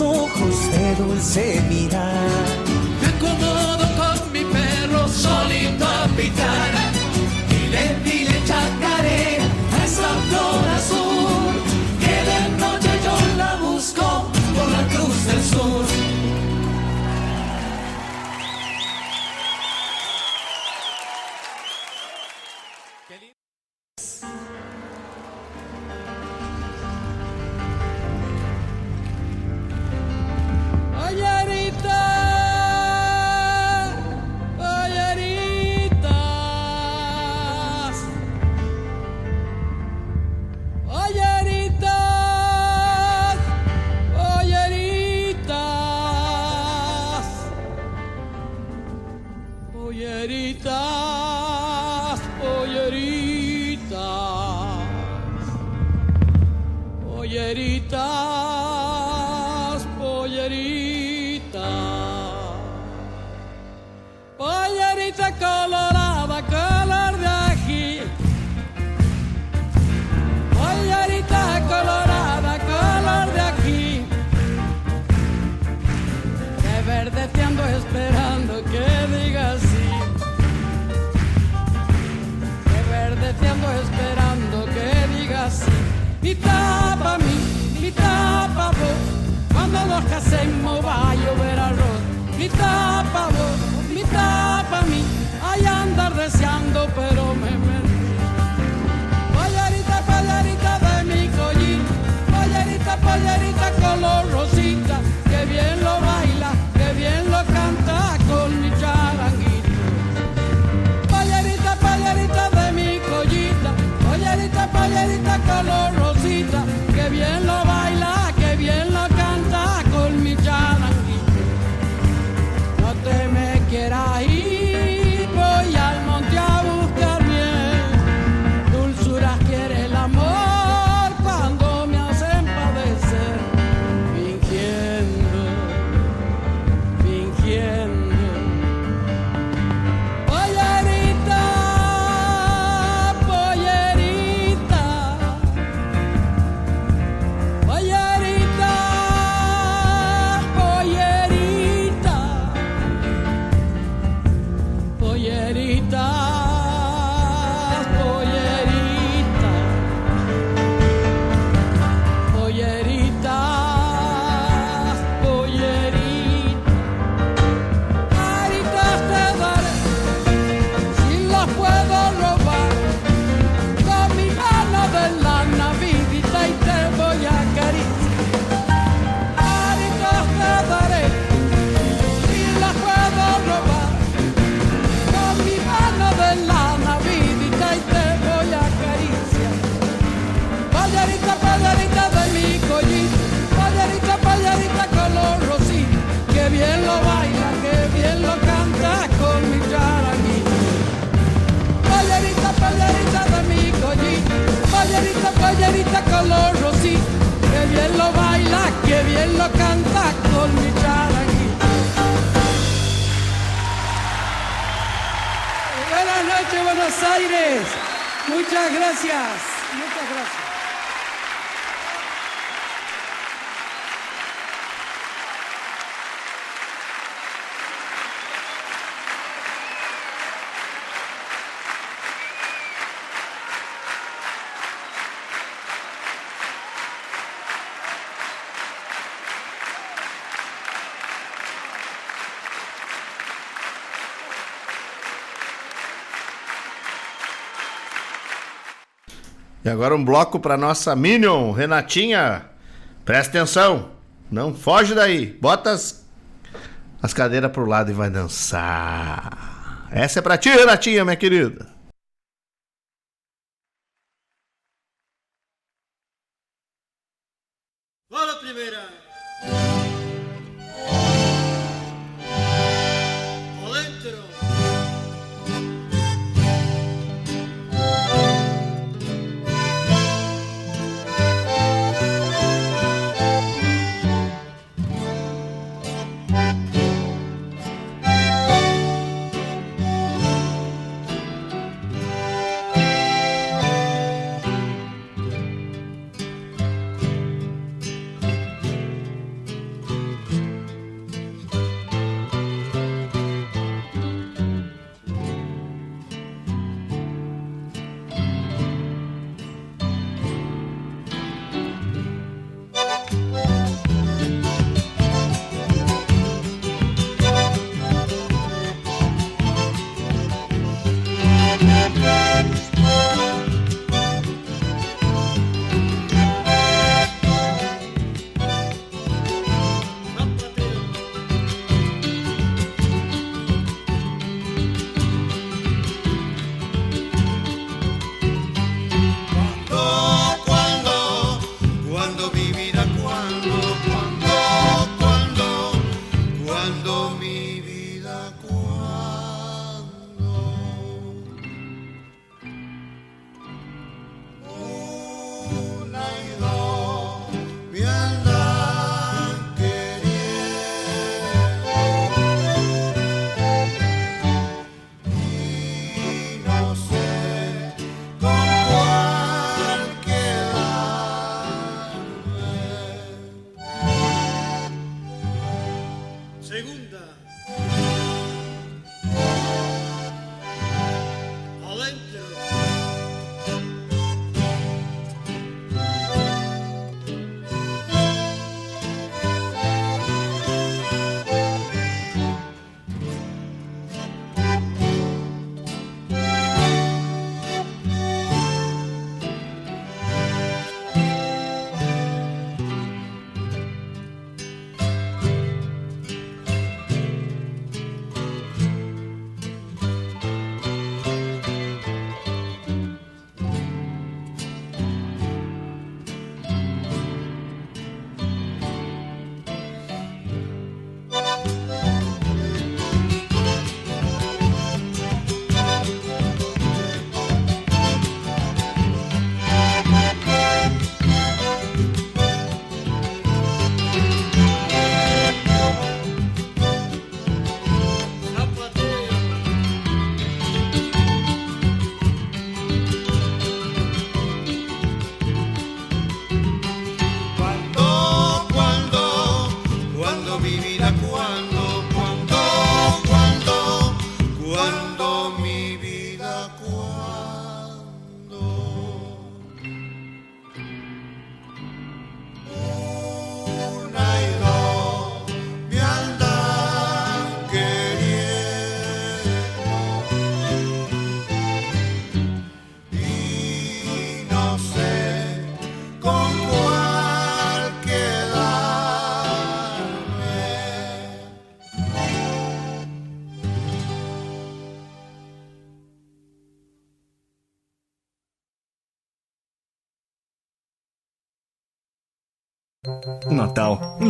Ojos de dulce mirar, E agora um bloco para nossa Minion, Renatinha. Presta atenção, não foge daí. Bota as, as cadeiras pro lado e vai dançar. Essa é pra ti, Renatinha, minha querida.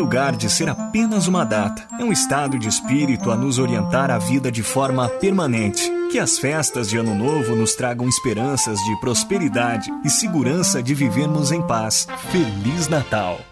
Lugar de ser apenas uma data, é um estado de espírito a nos orientar à vida de forma permanente. Que as festas de Ano Novo nos tragam esperanças de prosperidade e segurança de vivermos em paz. Feliz Natal!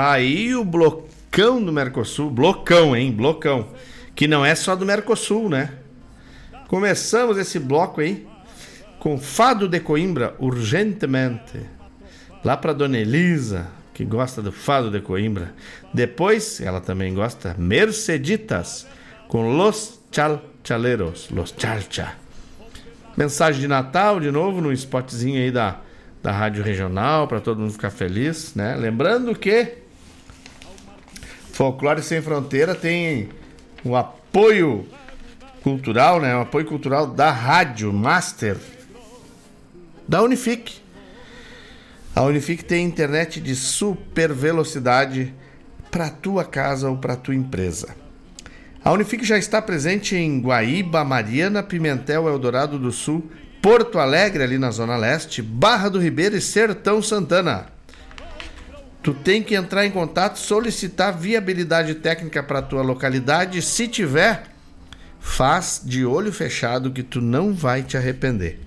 Tá aí o blocão do Mercosul, blocão, hein? Blocão. Que não é só do Mercosul, né? Começamos esse bloco aí com Fado de Coimbra, urgentemente. Lá pra Dona Elisa, que gosta do Fado de Coimbra. Depois, ela também gosta, Merceditas, com Los Chal Chaleros, Los Chalcha. Mensagem de Natal, de novo, no spotzinho aí da, da Rádio Regional, para todo mundo ficar feliz, né? Lembrando que Folclore Sem Fronteira tem o apoio cultural, né? O apoio cultural da Rádio Master da Unifique. A Unifique tem internet de super velocidade para tua casa ou para tua empresa. A Unifique já está presente em Guaíba, Mariana, Pimentel, Eldorado do Sul, Porto Alegre, ali na Zona Leste, Barra do Ribeiro e Sertão Santana. Tu tem que entrar em contato, solicitar viabilidade técnica para tua localidade. Se tiver, faz de olho fechado que tu não vai te arrepender.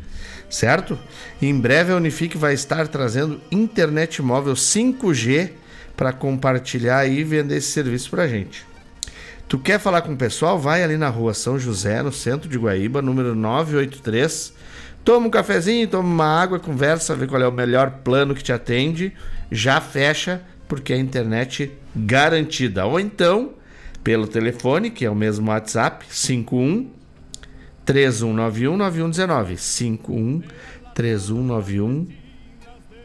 Certo? Em breve a Unifique vai estar trazendo internet móvel 5G para compartilhar e vender esse serviço pra gente. Tu quer falar com o pessoal? Vai ali na rua São José, no centro de Guaíba, número 983. Toma um cafezinho, toma uma água, conversa, vê qual é o melhor plano que te atende. Já fecha, porque a internet garantida. Ou então, pelo telefone, que é o mesmo WhatsApp, 51 3191 9119. 51 3191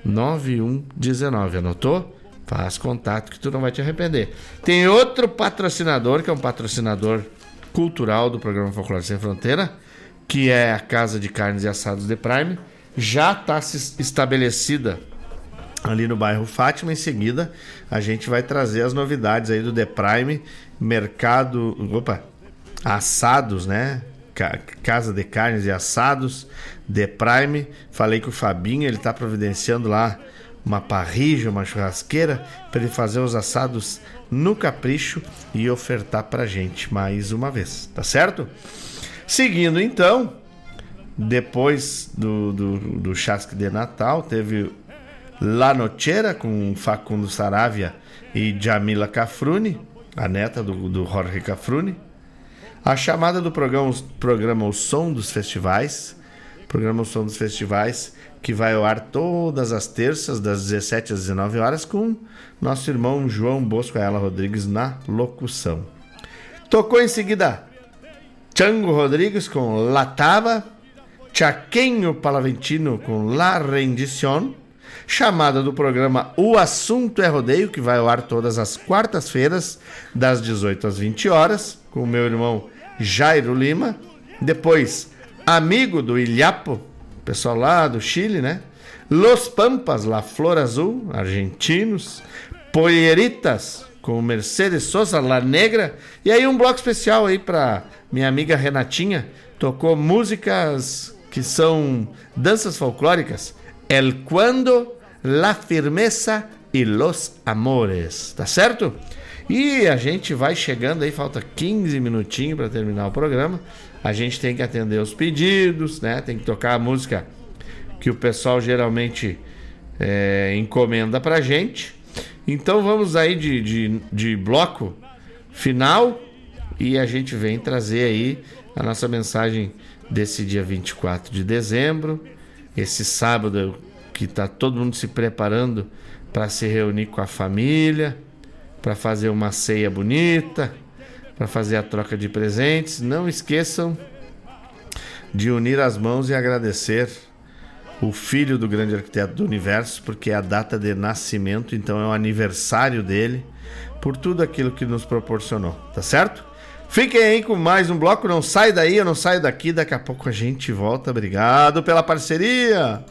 9119. Anotou? Faz contato que tu não vai te arrepender. Tem outro patrocinador, que é um patrocinador cultural do programa Folclore Sem Fronteira, que é a Casa de Carnes e Assados de Prime. Já está estabelecida ali no bairro Fátima. Em seguida, a gente vai trazer as novidades aí do The Prime, mercado. Opa! Assados, né? Casa de Carnes e Assados, The Prime. Falei com o Fabinho, ele está providenciando lá uma parrija, uma churrasqueira, para ele fazer os assados no capricho e ofertar pra gente mais uma vez, tá certo? Seguindo então, depois do, do, do chasque de Natal, teve La Nocheira com Facundo Saravia e Jamila Cafrune, a neta do, do Jorge Cafrune. A chamada do programa, programa O Som dos Festivais, programa O Som dos Festivais, que vai ao ar todas as terças, das 17 às 19 horas, com nosso irmão João Bosco Ayala Rodrigues na locução. Tocou em seguida Chango Rodrigues com La Tava, Chaquenho Palaventino com La Rendición, chamada do programa O Assunto é Rodeio, que vai ao ar todas as quartas-feiras, das 18 às 20 horas, com o meu irmão Jairo Lima. Depois, Amigo do Ilhapo, pessoal lá do Chile, né? Los Pampas, La Flor Azul, argentinos. Polleritas, com Mercedes Sosa, La Negra. E aí um bloco especial aí para minha amiga Renatinha. Tocou músicas que são danças folclóricas. El Cuando, La Firmeza e Los Amores. Tá certo? E a gente vai chegando aí, falta 15 minutinhos para terminar o programa. A gente tem que atender os pedidos, né? Tem que tocar a música que o pessoal geralmente é, encomenda pra gente. Então vamos aí de, de, de bloco final e a gente vem trazer aí a nossa mensagem desse dia 24 de dezembro, esse sábado que está todo mundo se preparando para se reunir com a família, para fazer uma ceia bonita, para fazer a troca de presentes. Não esqueçam de unir as mãos e agradecer o filho do grande arquiteto do universo, porque é a data de nascimento, então é o aniversário dele, por tudo aquilo que nos proporcionou, tá certo? Fiquem aí com mais um bloco, não sai daí, eu não saio daqui, daqui a pouco a gente volta. Obrigado pela parceria.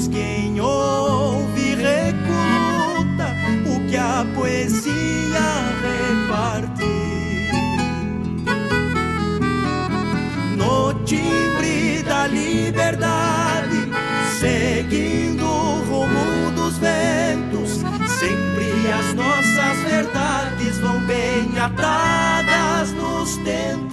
pois quem ouve recruta o que a poesia reparte. No timbre da liberdade, seguindo o rumo dos ventos, sempre as nossas verdades vão bem atadas nos tempos.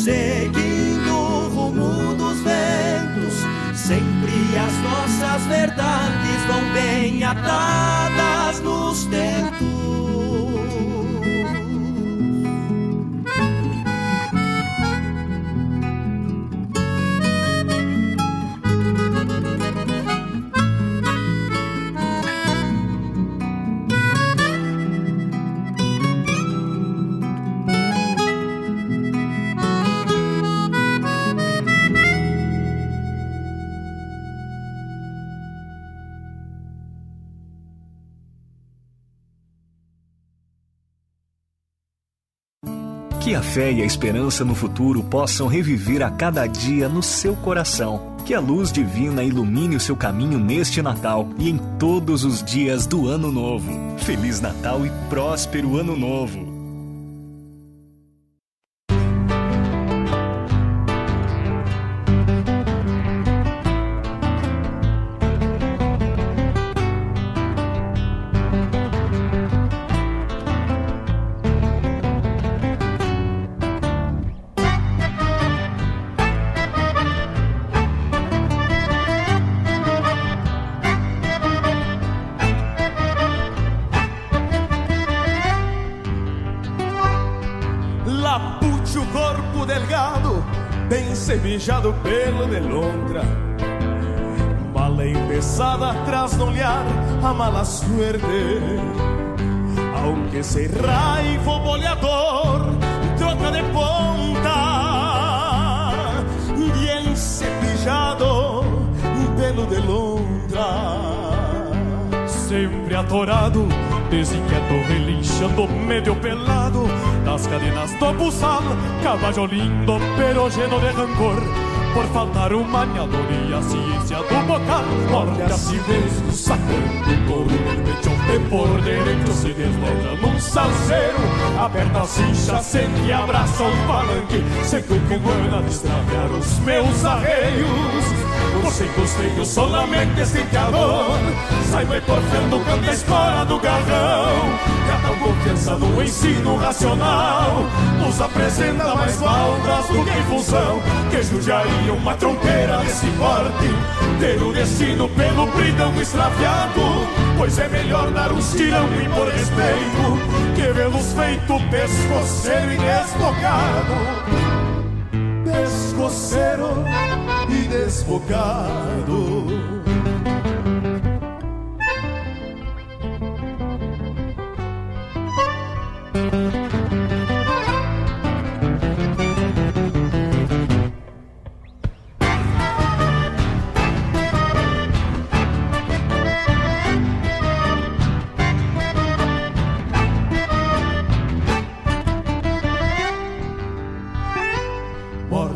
seguindo o rumo dos ventos, sempre as nossas verdades vão bem atadas nos tempos. fé e a esperança no futuro possam reviver a cada dia no seu coração. Que a luz divina ilumine o seu caminho neste Natal e em todos os dias do Ano Novo. Feliz Natal e próspero Ano Novo! Almendra Mala empezada tras olhar, a mala suerte. Aunque se raivo boleador Troca de ponta Bien cepillado pelo de Londra. Sempre atorado Desinquieto, relinchando, medio pelado. Das cadenas do buçal Caballo lindo, pero lleno de rancor por faltar o maniador e a ciência do bocal. Morde a si mesmo, sacando o couro del pecho, de por direito se desdobra num salseiro. Aperta a cincha, sente e abraça o palanque, seco com gana de extraviar os meus arreios. Você costeio solamente estincador Sai porfiando canta a espora do garrão Cada confiança no ensino racional. Nos apresenta mais faltas do que função Que judiaria uma tronqueira desse porte Ter o destino pelo bridão extraviado Pois é melhor dar um tirão e por respeito Que vê-los feito pescoceiro e desbocado Pescoceiro e desbocado.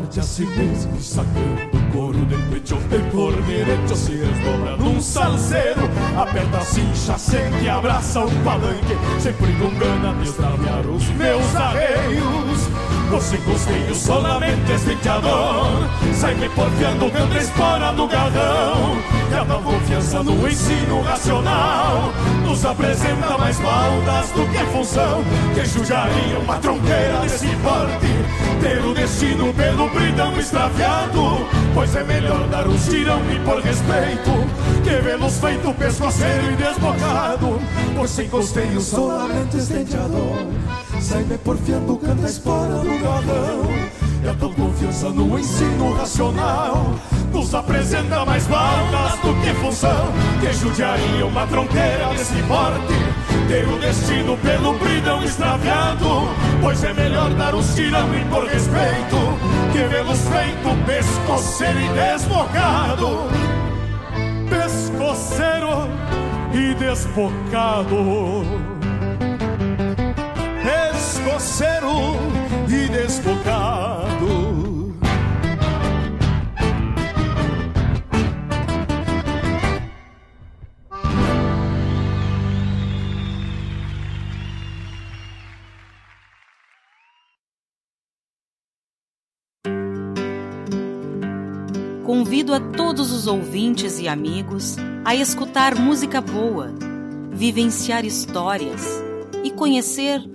Morde a si mesmo, sacando o couro del pecho De por derecho se desdobra num salseiro Aperta cincha, e abraça o palanque Sempre com gana de extraviar os meus arreios Você costeio solamente estiqueador Sai me porfiando dentro a do garrão E a tal confiança no ensino racional. Nos apresenta mais baldas do que função Que judiaria uma tronqueira desse porte Ter o destino pelo bridão extraviado Pois é melhor dar um tirão e por respeito Que vê-los feito pescoceiro e desbocado Por sem costeio solamente estenteador Sai-me porfiando, canta a espora do galão. E a confiança no ensino racional. Nos apresenta mais balas do que função. Que judiaria uma tronqueira desse porte. Ter o destino pelo bridão extraviado. Pois é melhor dar um tirão e por respeito Que vê-los feito pescoceiro e desbocado. Pescoceiro e desbocado Pescoceiro e desbocado Convido a todos os ouvintes e amigos a escutar música boa, vivenciar histórias e conhecer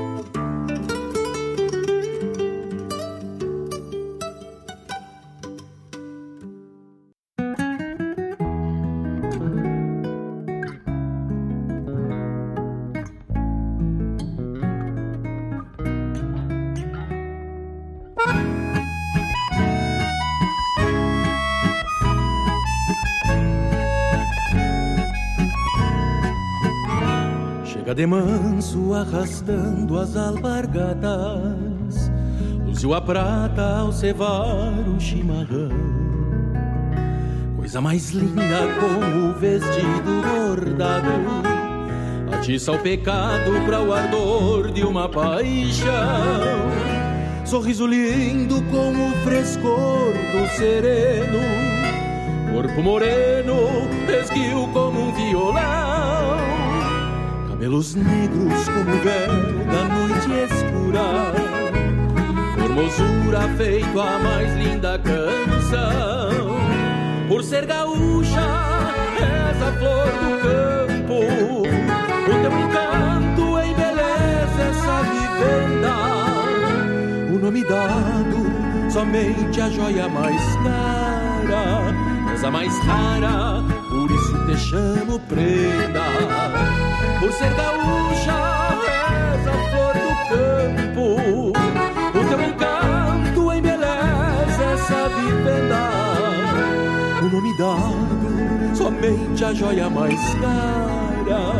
De manso arrastando as alpargatas Luziu a prata ao cevar o chimarrão. Coisa mais linda com o vestido bordado. Atiça o pecado para o ardor de uma paixão. Sorriso lindo com o frescor do sereno. Corpo moreno, esguio como um violão Cabelos negros como véu da noite escura. Formosura feito a mais linda canção. Por ser gaúcha, és a flor do campo. O teu encanto embeleza essa vivenda. O nome dado somente a joia mais cara, mas a mais rara, te chamo prenda. Por ser gaúcha, és a flor do campo, o teu encanto embeleza essa vivenda. O nome dado, somente a joia mais cara,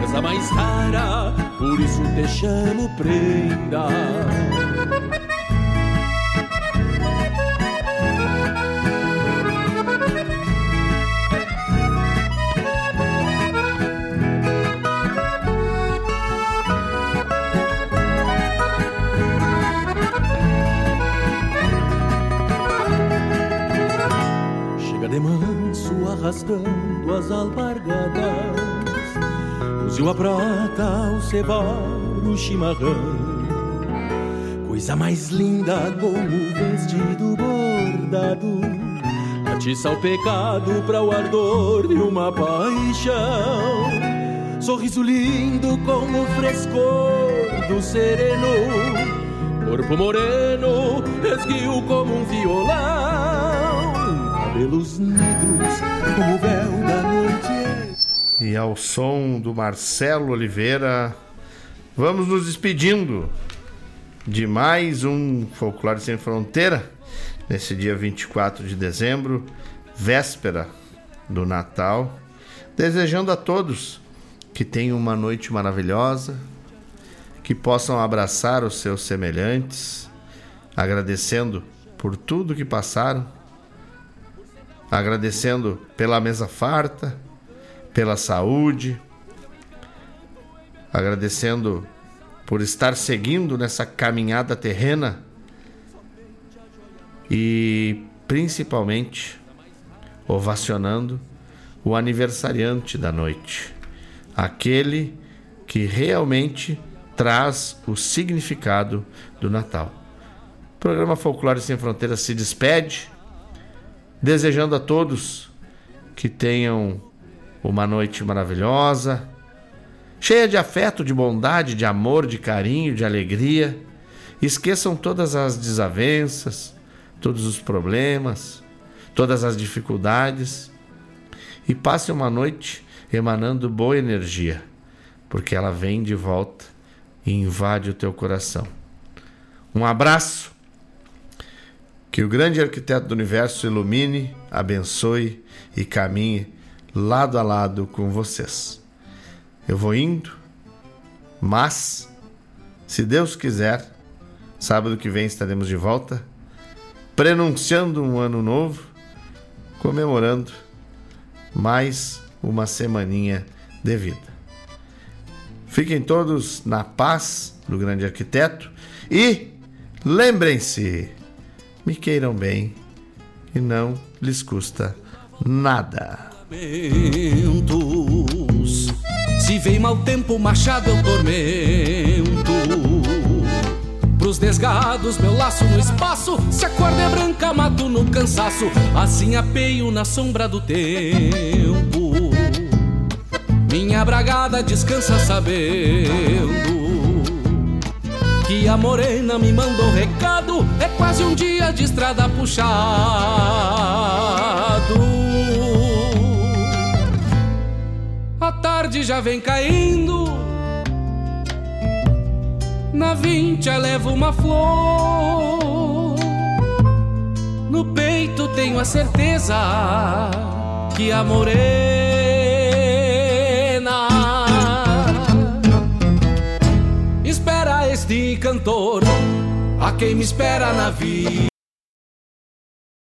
mas a mais rara, por isso te chamo prenda. Arrastando as alpargadas Fuzil a prata, o cevar, o chimarrão. Coisa mais linda como o vestido bordado. Atiça o pecado para o ardor de uma paixão. Sorriso lindo como o frescor do sereno. Corpo moreno, esguio como um violão. Cabelos negros como o véu E ao som do Marcelo Oliveira, vamos nos despedindo de mais um Folclore Sem Fronteira, nesse dia 24 de dezembro, véspera do Natal. Desejando a todos que tenham uma noite maravilhosa, que possam abraçar os seus semelhantes, agradecendo por tudo que passaram, agradecendo pela mesa farta, pela saúde, agradecendo por estar seguindo nessa caminhada terrena e principalmente ovacionando o aniversariante da noite, aquele que realmente traz o significado do Natal. O programa Folclore Sem Fronteiras se despede, desejando a todos que tenham uma noite maravilhosa, cheia de afeto, de bondade, de amor, de carinho, de alegria. Esqueçam todas as desavenças, todos os problemas, todas as dificuldades e passem uma noite emanando boa energia, porque ela vem de volta e invade o teu coração. Um abraço. Que o grande arquiteto do universo ilumine, abençoe e caminhe lado a lado com vocês. Eu vou indo, mas, se Deus quiser, sábado que vem estaremos de volta, prenunciando um ano novo, comemorando mais uma semaninha de vida. Fiquem todos na paz do grande arquiteto e lembrem-se, me queiram bem e não lhes custa nada. Lamentos. Se vem mau tempo, machado eu tormento. Pros desgarrados, meu laço no espaço. Se a corda é branca, mato no cansaço. Assim apeio na sombra do tempo. Minha bragada descansa sabendo que a morena me mandou recado. É quase um dia de estrada puxado. Tarde já vem caindo. Na vincha levo uma flor. No peito tenho a certeza que a morena espera este cantor. A quem me espera na vida.